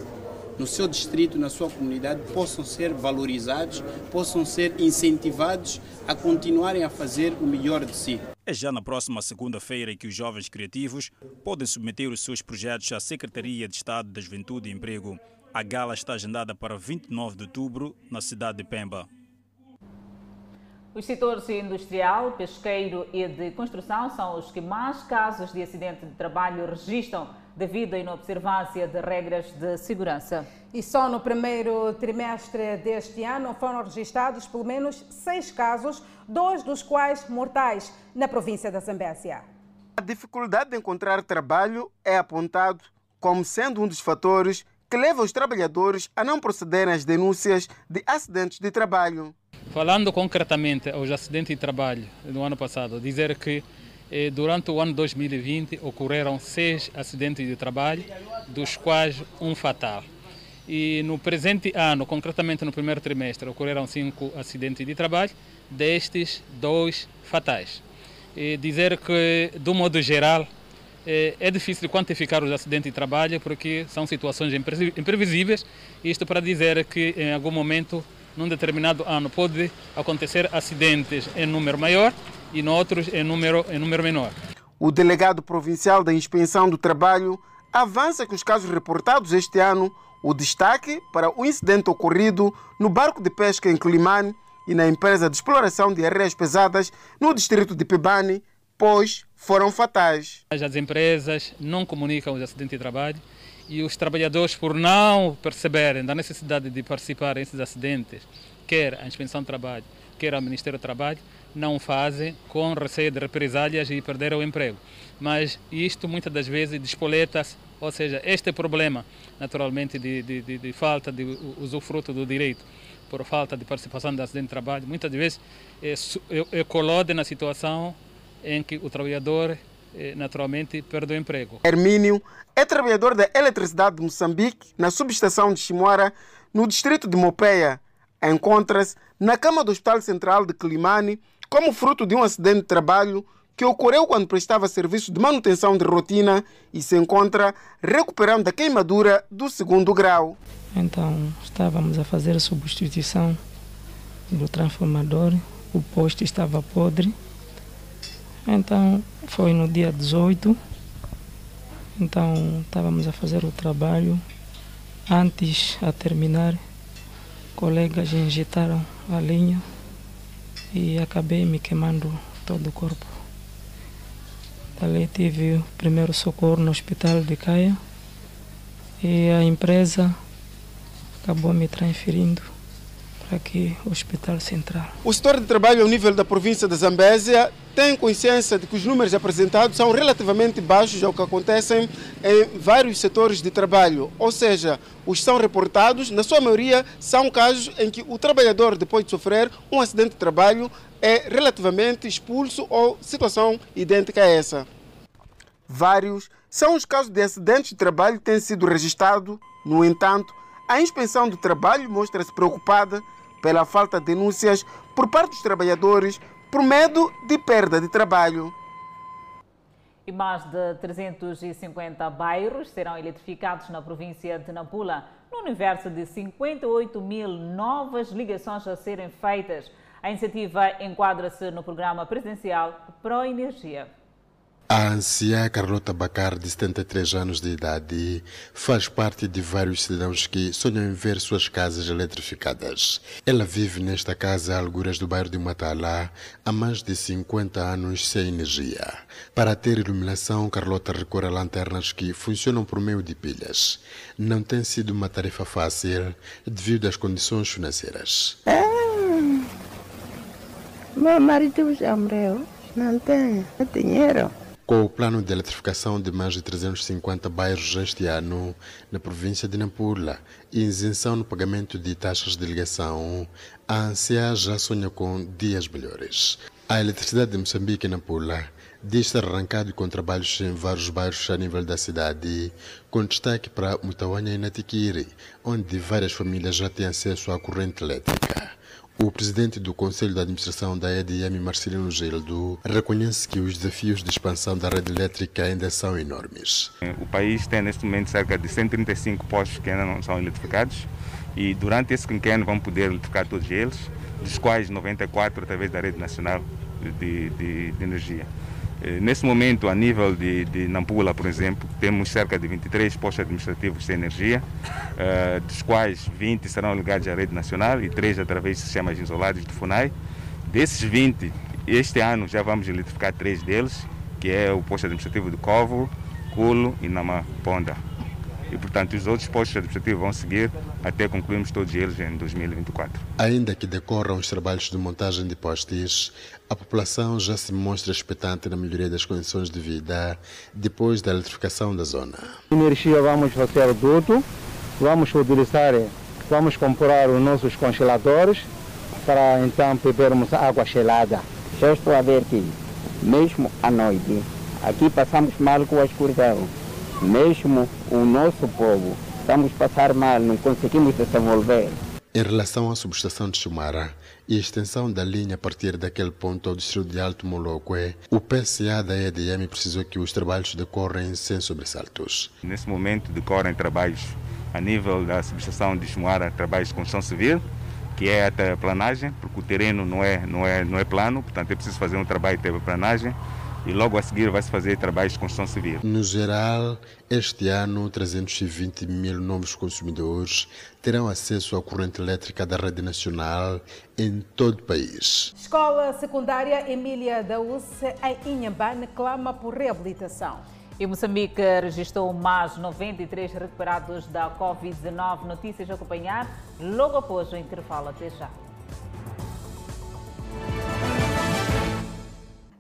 no seu distrito, na sua comunidade, possam ser valorizados, possam ser incentivados a continuarem a fazer o melhor de si. É já na próxima segunda-feira que os jovens criativos podem submeter os seus projetos à Secretaria de Estado da Juventude e Emprego. A gala está agendada para 29 de outubro na cidade de Pemba. Os setores industrial, pesqueiro e de construção são os que mais casos de acidente de trabalho registram devido à inobservância de regras de segurança. E só no primeiro trimestre deste ano foram registrados pelo menos seis casos, dois dos quais mortais, na província da Zambésia. A dificuldade de encontrar trabalho é apontado como sendo um dos fatores que leva os trabalhadores a não procederem às denúncias de acidentes de trabalho. Falando concretamente aos acidentes de trabalho do ano passado, dizer que durante o ano 2020 ocorreram seis acidentes de trabalho, dos quais um fatal. E no presente ano, concretamente no primeiro trimestre, ocorreram cinco acidentes de trabalho, destes dois fatais. E dizer que, do modo geral, eh, é difícil quantificar os acidentes de trabalho porque são situações imprevisíveis. Isto para dizer que em algum momento num determinado ano pode acontecer acidentes em número maior e noutros em número, número menor. O delegado provincial da Inspeção do Trabalho avança que os casos reportados este ano, o destaque para o incidente ocorrido no barco de pesca em Climane e na empresa de exploração de areias pesadas no distrito de Pibane, pois foram fatais. As empresas não comunicam os acidentes de trabalho e os trabalhadores, por não perceberem da necessidade de participar nesses acidentes, quer a Inspeção do Trabalho, quer o Ministério do Trabalho, não fazem com receio de represálias e perder o emprego. Mas isto muitas das vezes despoleta-se, ou seja, este problema, naturalmente, de, de, de, de falta de usufruto do direito por falta de participação do acidente de trabalho, muitas vezes é, é, é na situação em que o trabalhador naturalmente perde o emprego. Hermínio é trabalhador da eletricidade de Moçambique na subestação de Chimoara, no distrito de Mopeia. Encontra-se na cama do Hospital Central de Climane como fruto de um acidente de trabalho que ocorreu quando prestava serviço de manutenção de rotina e se encontra recuperando da queimadura do segundo grau. Então, estávamos a fazer a substituição do transformador, o poste estava podre então foi no dia 18. Então estávamos a fazer o trabalho. Antes a terminar, colegas injetaram a linha e acabei me queimando todo o corpo. Dali tive o primeiro socorro no hospital de Caia e a empresa acabou me transferindo aqui o Hospital Central. O setor de trabalho ao nível da província de Zambésia tem consciência de que os números apresentados são relativamente baixos ao que acontecem em vários setores de trabalho, ou seja, os são reportados, na sua maioria, são casos em que o trabalhador, depois de sofrer um acidente de trabalho, é relativamente expulso ou situação idêntica a essa. Vários são os casos de acidentes de trabalho que têm sido registrados, no entanto, a inspeção do trabalho mostra-se preocupada pela falta de denúncias por parte dos trabalhadores por medo de perda de trabalho. E mais de 350 bairros serão eletrificados na província de Nampula, no universo de 58 mil novas ligações a serem feitas. A iniciativa enquadra-se no programa presidencial Pro Energia. A anciã Carlota Bacar, de 73 anos de idade, faz parte de vários cidadãos que sonham em ver suas casas eletrificadas. Ela vive nesta casa a alguras do bairro de Matala há mais de 50 anos sem energia. Para ter iluminação, Carlota recorre a lanternas que funcionam por meio de pilhas. Não tem sido uma tarefa fácil devido às condições financeiras. Ah, meu marido já morreu, não tem dinheiro. Com o plano de eletrificação de mais de 350 bairros este ano na província de Nampula e isenção no pagamento de taxas de ligação, a ANSEA já sonha com dias melhores. A eletricidade de Moçambique e Nampula diz ter arrancado com trabalhos em vários bairros a nível da cidade, com destaque para Mutawanha e Natiquiri, onde várias famílias já têm acesso à corrente elétrica. O presidente do Conselho de Administração da EDM, Marcelino Gildo, reconhece que os desafios de expansão da rede elétrica ainda são enormes. O país tem neste momento cerca de 135 postos que ainda não são eletrificados e durante esse quinquênio vamos poder eletrificar todos eles, dos quais 94 através da rede nacional de, de, de energia. Nesse momento, a nível de, de, Nampula, por exemplo, temos cerca de 23 postos administrativos sem energia, uh, dos quais 20 serão ligados à rede nacional e 3 através de sistemas isolados de FUNAI. Desses 20, este ano já vamos eletrificar 3 deles, que é o posto administrativo de Covo, Culo e Namaponda. E, portanto, os outros postos administrativos vão seguir até concluirmos todos eles em 2024. Ainda que decorram os trabalhos de montagem de postes, a população já se mostra expectante na melhoria das condições de vida depois da eletrificação da zona. Energia vamos fazer tudo, vamos utilizar, vamos comprar os nossos congeladores para então bebermos água gelada. Já estou a ver que, mesmo à noite, aqui passamos mal com a escuridão. Mesmo o nosso povo, estamos a passar mal, não conseguimos desenvolver. Em relação à subestação de Chumara e a extensão da linha a partir daquele ponto ao distrito de Alto Moloque, o PCA da EDM precisou que os trabalhos decorrem sem sobressaltos. Nesse momento decorrem trabalhos a nível da subestação de Chumara, trabalhos de construção civil, que é a terraplanagem, porque o terreno não é, não é, não é plano, portanto é preciso fazer um trabalho de terraplanagem e logo a seguir vai-se fazer trabalhos de construção civil. No geral, este ano, 320 mil novos consumidores terão acesso à corrente elétrica da rede nacional em todo o país. Escola Secundária Emília da UCE em Inhambane clama por reabilitação. E Moçambique registrou mais 93 recuperados da Covid-19. Notícias a acompanhar logo após o intervalo. Até já.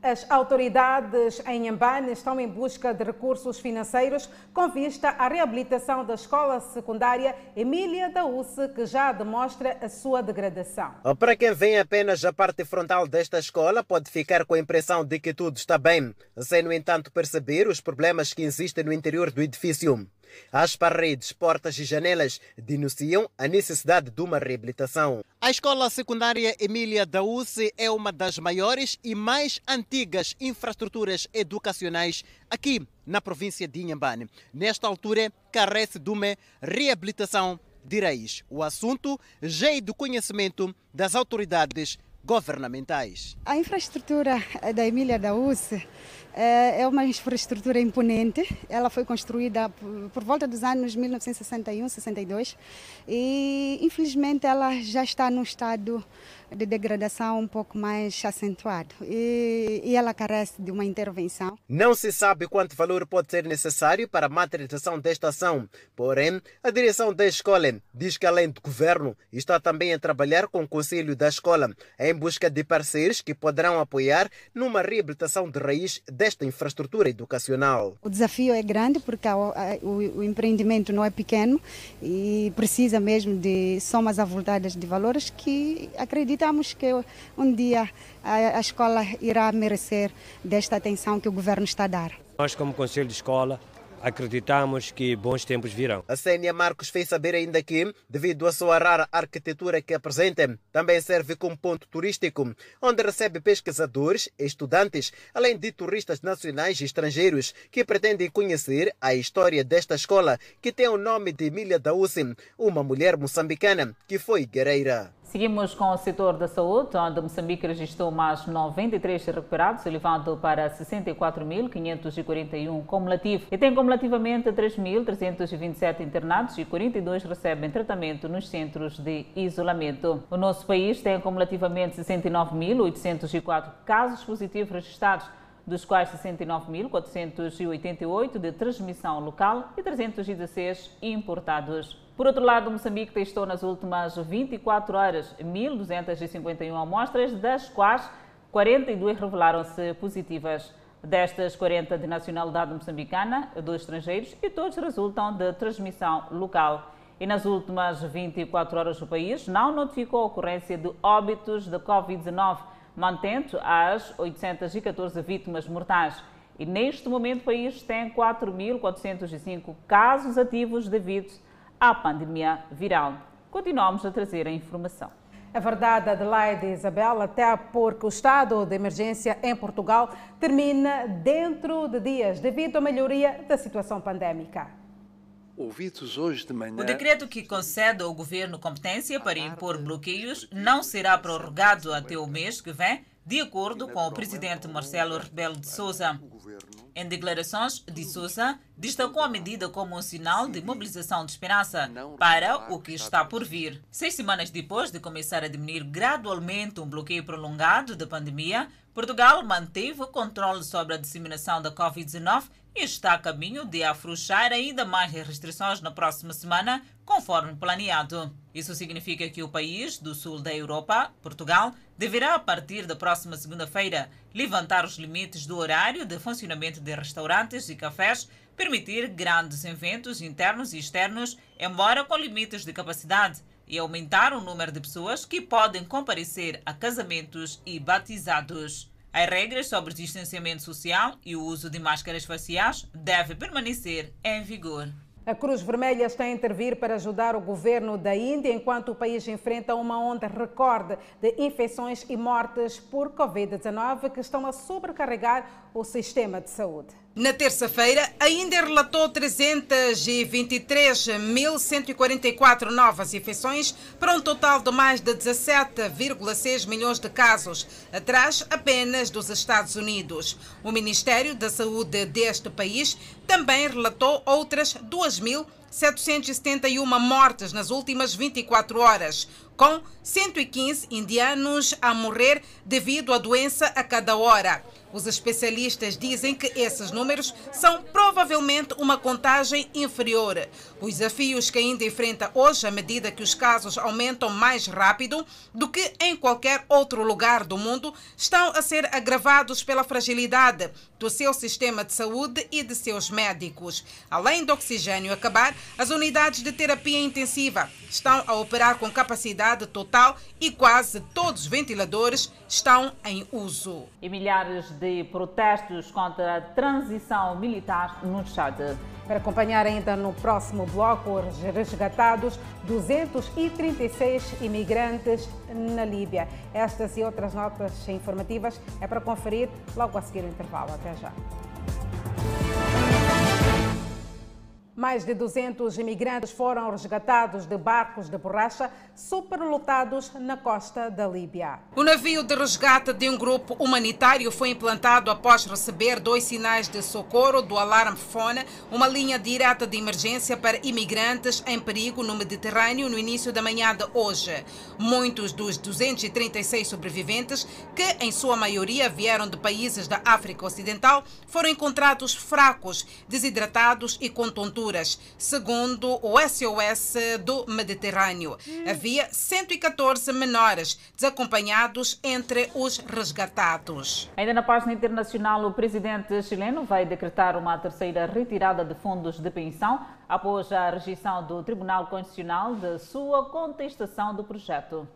As autoridades em Ambane estão em busca de recursos financeiros com vista à reabilitação da escola secundária Emília da UCE, que já demonstra a sua degradação. Para quem vem apenas a parte frontal desta escola, pode ficar com a impressão de que tudo está bem, sem, no entanto, perceber os problemas que existem no interior do edifício. As paredes, portas e janelas denunciam a necessidade de uma reabilitação. A escola secundária Emília da UCE é uma das maiores e mais antigas infraestruturas educacionais aqui na província de Inhambane. Nesta altura, carece de uma reabilitação de raiz. O assunto já é do conhecimento das autoridades governamentais. A infraestrutura da Emília da UCE é uma infraestrutura imponente. Ela foi construída por volta dos anos 1961, 62 e infelizmente ela já está num estado de degradação um pouco mais acentuado e, e ela carece de uma intervenção. Não se sabe quanto valor pode ser necessário para a materialização desta ação, porém, a direção da escola diz que, além do governo, está também a trabalhar com o conselho da escola em busca de parceiros que poderão apoiar numa reabilitação de raiz desta infraestrutura educacional. O desafio é grande porque o, empreendimento não é pequeno e precisa mesmo de somas avultadas de valores que acreditamos que um dia a, a escola irá merecer desta atenção que o governo está a dar. Nós, como Conselho de Escola, acreditamos que bons tempos virão. A Sênia Marcos fez saber ainda que, devido à sua rara arquitetura que apresenta, também serve como ponto turístico, onde recebe pesquisadores, estudantes, além de turistas nacionais e estrangeiros que pretendem conhecer a história desta escola, que tem o nome de Emília Daúce, uma mulher moçambicana que foi guerreira. Seguimos com o setor da saúde, onde Moçambique registrou mais 93 recuperados, elevando para 64.541 cumulativo. E tem cumulativamente 3.327 internados e 42 recebem tratamento nos centros de isolamento. O nosso país tem cumulativamente 69.804 casos positivos registrados dos quais 69.488 de transmissão local e 316 importados. Por outro lado, Moçambique testou nas últimas 24 horas 1.251 amostras, das quais 42 revelaram-se positivas. Destas, 40 de nacionalidade moçambicana, dois estrangeiros e todos resultam de transmissão local. E nas últimas 24 horas, o país não notificou a ocorrência de óbitos de Covid-19, mantendo as 814 vítimas mortais. E neste momento, o país tem 4.405 casos ativos devido à pandemia viral. Continuamos a trazer a informação. É verdade, Adelaide Isabel, até porque o estado de emergência em Portugal termina dentro de dias devido à melhoria da situação pandémica. Ouvidos hoje de manhã. O decreto que concede ao governo competência para impor bloqueios não será prorrogado até o mês que vem, de acordo com o presidente Marcelo Rebelo de Sousa. Em declarações, de Sousa destacou a medida como um sinal de mobilização de esperança para o que está por vir. Seis semanas depois de começar a diminuir gradualmente um bloqueio prolongado da pandemia, Portugal manteve o controle sobre a disseminação da Covid-19 e está a caminho de afrouxar ainda mais restrições na próxima semana, conforme planeado. Isso significa que o país do sul da Europa, Portugal, deverá, a partir da próxima segunda-feira, levantar os limites do horário de funcionamento de restaurantes e cafés, permitir grandes eventos internos e externos, embora com limites de capacidade, e aumentar o número de pessoas que podem comparecer a casamentos e batizados. As regras sobre distanciamento social e o uso de máscaras faciais devem permanecer em vigor. A Cruz Vermelha está a intervir para ajudar o governo da Índia enquanto o país enfrenta uma onda recorde de infecções e mortes por Covid-19 que estão a sobrecarregar o sistema de saúde. Na terça-feira, a Índia relatou 323.144 novas infecções, para um total de mais de 17,6 milhões de casos, atrás apenas dos Estados Unidos. O Ministério da Saúde deste país também relatou outras 2.771 mortes nas últimas 24 horas, com 115 indianos a morrer devido à doença a cada hora. Os especialistas dizem que esses números são provavelmente uma contagem inferior. Os desafios que ainda enfrenta hoje, à medida que os casos aumentam mais rápido do que em qualquer outro lugar do mundo, estão a ser agravados pela fragilidade do seu sistema de saúde e de seus médicos. Além do oxigênio acabar, as unidades de terapia intensiva estão a operar com capacidade total e quase todos os ventiladores estão em uso. E milhares de protestos contra a transição militar no Chad. Para acompanhar ainda no próximo bloco, resgatados 236 imigrantes na Líbia. Estas e outras notas informativas é para conferir logo a seguir o intervalo. Até já. Mais de 200 imigrantes foram resgatados de barcos de borracha superlotados na costa da Líbia. O navio de resgate de um grupo humanitário foi implantado após receber dois sinais de socorro do Alarm Phone, uma linha direta de emergência para imigrantes em perigo no Mediterrâneo no início da manhã de hoje. Muitos dos 236 sobreviventes, que em sua maioria vieram de países da África Ocidental, foram encontrados fracos, desidratados e com tonturas segundo o SOS do Mediterrâneo. Havia 114 menores desacompanhados entre os resgatados. Ainda na página internacional, o presidente chileno vai decretar uma terceira retirada de fundos de pensão após a rejeição do Tribunal Constitucional de sua contestação do projeto.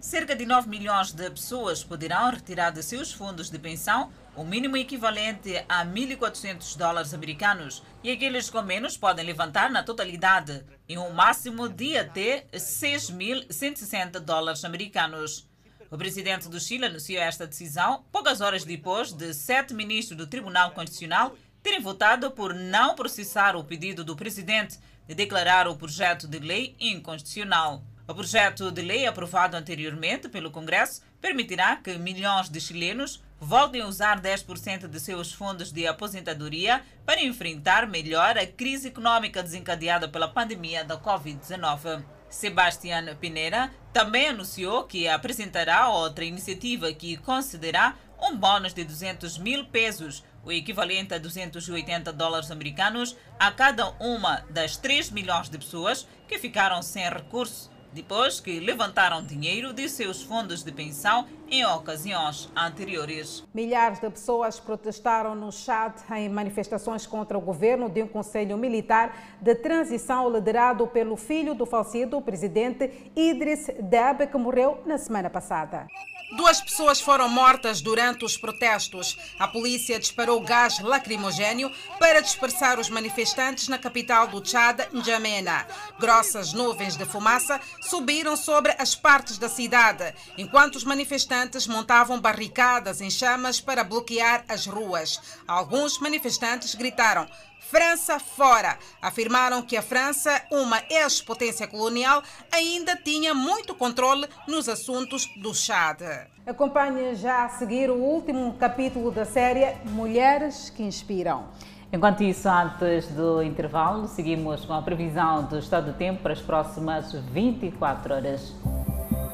Cerca de 9 milhões de pessoas poderão retirar de seus fundos de pensão o mínimo equivalente a 1.400 dólares americanos e aqueles com menos podem levantar na totalidade em um máximo de até 6.160 dólares americanos. O presidente do Chile anunciou esta decisão poucas horas depois de sete ministros do Tribunal Constitucional terem votado por não processar o pedido do presidente de declarar o projeto de lei inconstitucional. O projeto de lei aprovado anteriormente pelo Congresso permitirá que milhões de chilenos voltem a usar 10% de seus fundos de aposentadoria para enfrentar melhor a crise econômica desencadeada pela pandemia da Covid-19. Sebastián Pinera também anunciou que apresentará outra iniciativa que concederá um bônus de 200 mil pesos, o equivalente a 280 dólares americanos, a cada uma das 3 milhões de pessoas que ficaram sem recursos depois que levantaram dinheiro de seus fundos de pensão em ocasiões anteriores. Milhares de pessoas protestaram no Chad em manifestações contra o governo de um conselho militar de transição liderado pelo filho do falecido presidente Idris Deby, que morreu na semana passada. Duas pessoas foram mortas durante os protestos. A polícia disparou gás lacrimogênio para dispersar os manifestantes na capital do Chad, N'Djamena. Grossas nuvens de fumaça subiram sobre as partes da cidade, enquanto os manifestantes montavam barricadas em chamas para bloquear as ruas. Alguns manifestantes gritaram França fora. Afirmaram que a França, uma ex-potência colonial, ainda tinha muito controle nos assuntos do Chad. Acompanhe já a seguir o último capítulo da série Mulheres que Inspiram. Enquanto isso, antes do intervalo, seguimos com a previsão do estado do tempo para as próximas 24 horas.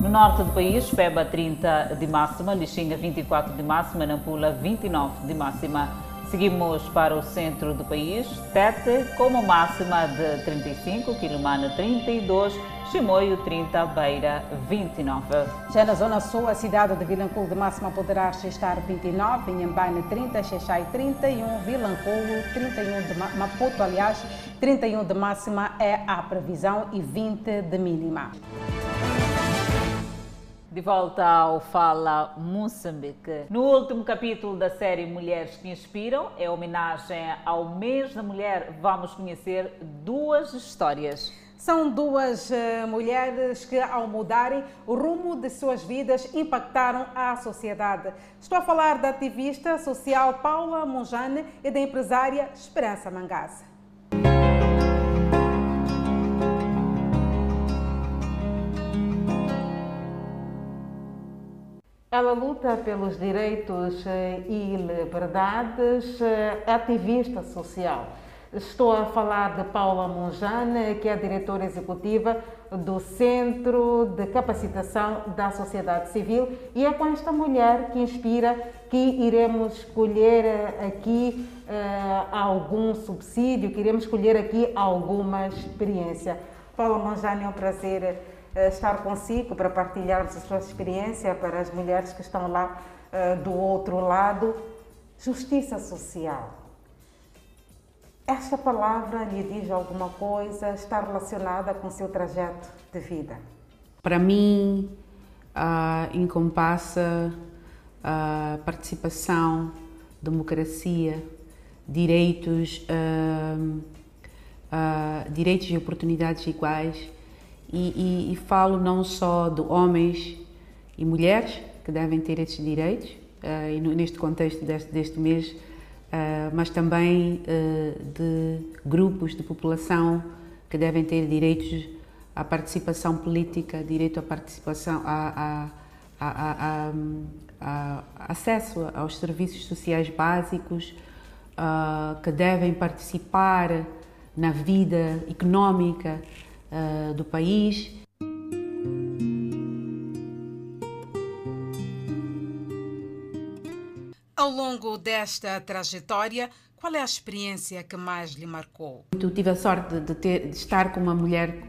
No norte do país, Peba 30 de máxima, Lixinga 24 de máxima, Nampula 29 de máxima. Seguimos para o centro do país, Tete com uma máxima de 35, Quilomana 32, Chimoio 30, Beira 29. Já na zona sul, a cidade de Vilanculo de máxima poderá estar 29, Inhambane 30, Xexai 31, Vilanculo 31 de Maputo, aliás, 31 de máxima é a previsão e 20 de mínima. De volta ao Fala Moçambique. No último capítulo da série Mulheres que Inspiram, em homenagem ao mês da mulher, vamos conhecer duas histórias. São duas uh, mulheres que, ao mudarem o rumo de suas vidas, impactaram a sociedade. Estou a falar da ativista social Paula Monjane e da empresária Esperança Mangaza. Ela luta pelos direitos eh, e liberdades, é ativista social. Estou a falar de Paula Monjane, que é diretora executiva do Centro de Capacitação da Sociedade Civil, e é com esta mulher que inspira que iremos escolher eh, aqui uh, algum subsídio, que iremos escolher aqui alguma experiência. Paula Monjane, é um prazer estar consigo para partilharmos a sua experiência para as mulheres que estão lá uh, do outro lado. Justiça social. Esta palavra lhe diz alguma coisa? Está relacionada com o seu trajeto de vida? Para mim, uh, encompassa uh, participação, democracia, direitos, uh, direitos e oportunidades iguais e, e, e, falo não só de homens e mulheres que devem ter esses direitos, uh, e no, neste contexto deste, deste mês mas também de grupos de população que devem ter direitos à participação política, direito à participação, a, a, a, acesso aos serviços sociais básicos, uh, que devem participar na vida económica uh, do país. Ao longo desta trajetória, qual é a experiência que mais lhe marcou? Eu tive a sorte de, ter, de estar com uma mulher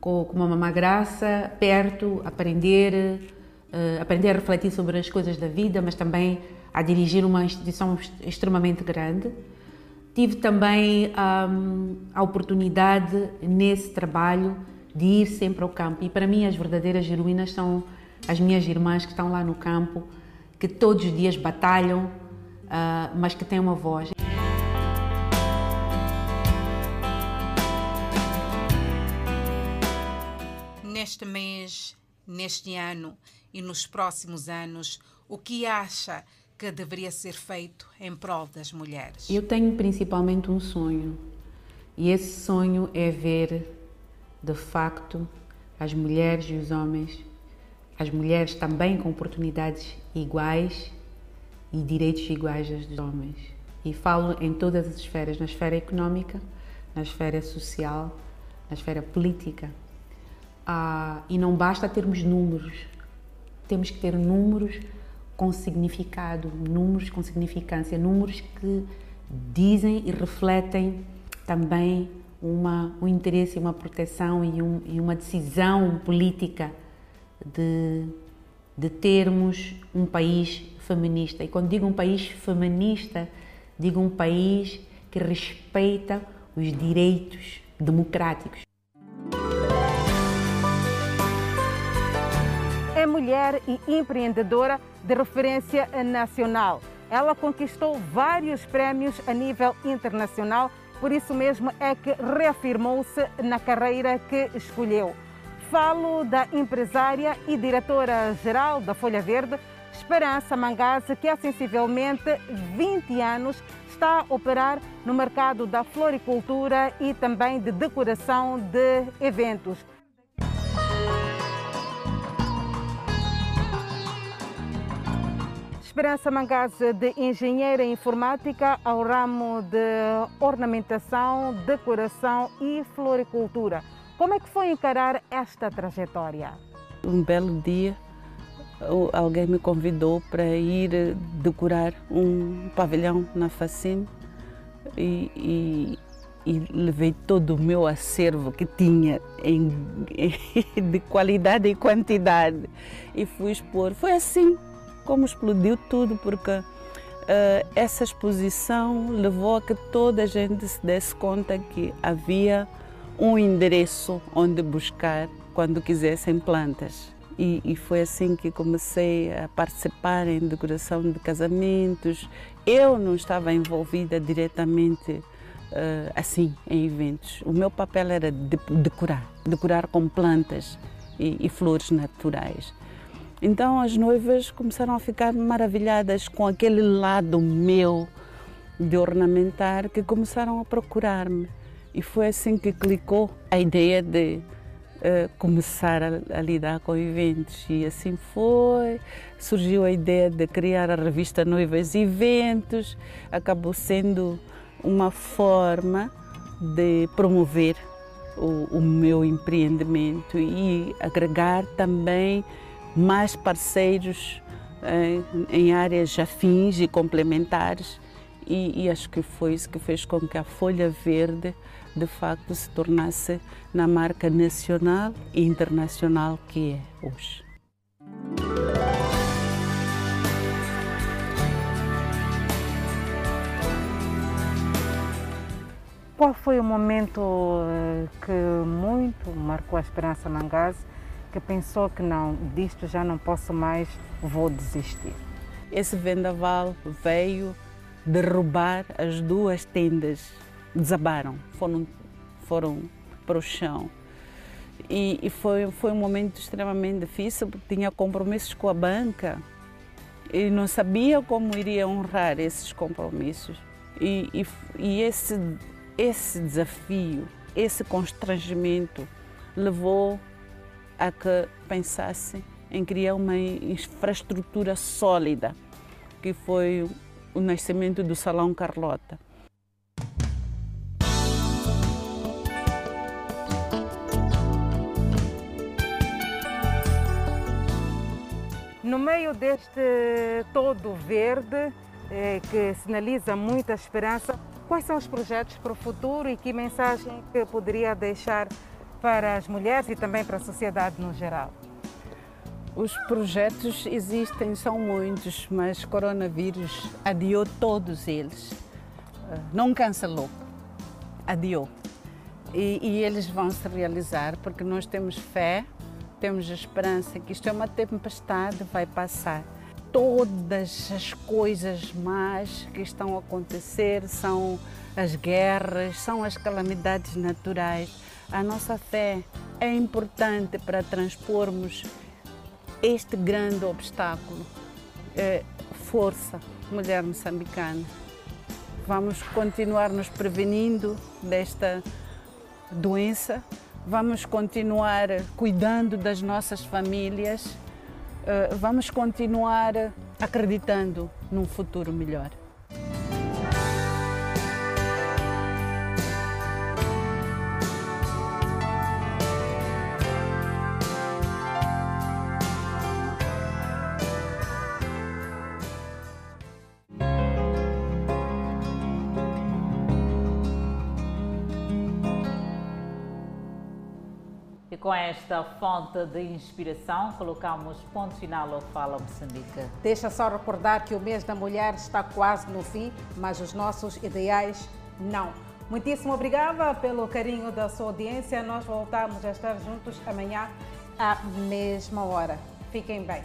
com, com uma mamã graça, perto, aprender, uh, aprender a refletir sobre as coisas da vida, mas também a dirigir uma instituição extremamente grande. Tive também um, a oportunidade nesse trabalho de ir sempre ao campo e para mim as verdadeiras heroínas são as minhas irmãs que estão lá no campo, que todos os dias batalham, uh, mas que têm uma voz. neste mês, neste ano e nos próximos anos, o que acha que deveria ser feito em prol das mulheres? Eu tenho principalmente um sonho, e esse sonho é ver, de facto, as mulheres e os homens, as mulheres também com oportunidades iguais e direitos iguais aos dos homens. E falo em todas as esferas, na esfera económica, na esfera social, na esfera política, ah, e não basta termos números, temos que ter números com significado, números com significância, números que dizem e refletem também uma, um interesse, uma proteção e, um, e uma decisão política de, de termos um país feminista. E quando digo um país feminista, digo um país que respeita os direitos democráticos. Mulher e empreendedora de referência nacional. Ela conquistou vários prémios a nível internacional, por isso mesmo é que reafirmou-se na carreira que escolheu. Falo da empresária e diretora-geral da Folha Verde, Esperança Mangase, que há sensivelmente 20 anos está a operar no mercado da floricultura e também de decoração de eventos. Esperança Mangase, de engenheira informática ao ramo de ornamentação, decoração e floricultura. Como é que foi encarar esta trajetória? Um belo dia, alguém me convidou para ir decorar um pavilhão na Facine e, e, e levei todo o meu acervo que tinha em, <laughs> de qualidade e quantidade e fui expor. Foi assim, como explodiu tudo, porque uh, essa exposição levou a que toda a gente se desse conta que havia um endereço onde buscar quando quisessem plantas. E, e, foi assim que comecei a participar em decoração de casamentos. Eu não estava envolvida diretamente uh, assim em eventos. O meu papel era de, decorar, decorar com plantas e, e flores naturais. Então as noivas começaram a ficar maravilhadas com aquele lado meu de ornamentar que começaram a procurar-me. E foi assim que clicou a ideia de uh, começar a, a, lidar com eventos. E assim foi. Surgiu a ideia de criar a revista Noivas Eventos. Acabou sendo uma forma de promover o, o meu empreendimento e agregar também mais parceiros em, eh, em áreas afins e complementares e, e, acho que foi isso que fez com que a Folha Verde de facto se tornasse na marca nacional e internacional que é hoje. Qual foi o momento eh, que muito marcou a Esperança Mangase que pensou que não, disto já não posso mais, vou desistir. Esse vendaval veio derrubar as duas tendas, desabaram, foram, foram para o chão. E, e, foi, foi um momento extremamente difícil, porque tinha compromissos com a banca e não sabia como iria honrar esses compromissos. E, e, e esse, esse desafio, esse constrangimento levou a que pensasse em criar uma infraestrutura sólida, que foi o nascimento do Salão Carlota. No meio deste todo verde, eh, que sinaliza muita esperança, quais são os projetos para o futuro e que mensagem que poderia deixar para as mulheres e também para a sociedade no geral? Os projetos existem, são muitos, mas coronavírus adiou todos eles. Eh, não cancelou, adiou. E, e eles vão se realizar porque nós temos fé temos esperança que isto é uma tempestade, vai passar. Todas as coisas más que estão a acontecer são as guerras, são as calamidades naturais. A nossa fé é importante para transpormos este grande obstáculo. É, força, mulher moçambicana. Vamos continuar nos prevenindo desta doença vamos continuar cuidando das nossas famílias, eh, vamos continuar acreditando num futuro melhor. Com esta fonte de inspiração, colocamos ponto final ao Fala Moçambique. Deixa só recordar que o mês da mulher está quase no fim, mas os nossos ideais não. Muitíssimo obrigada pelo carinho da sua audiência. Nós voltamos a estar juntos amanhã à mesma hora. Fiquem bem.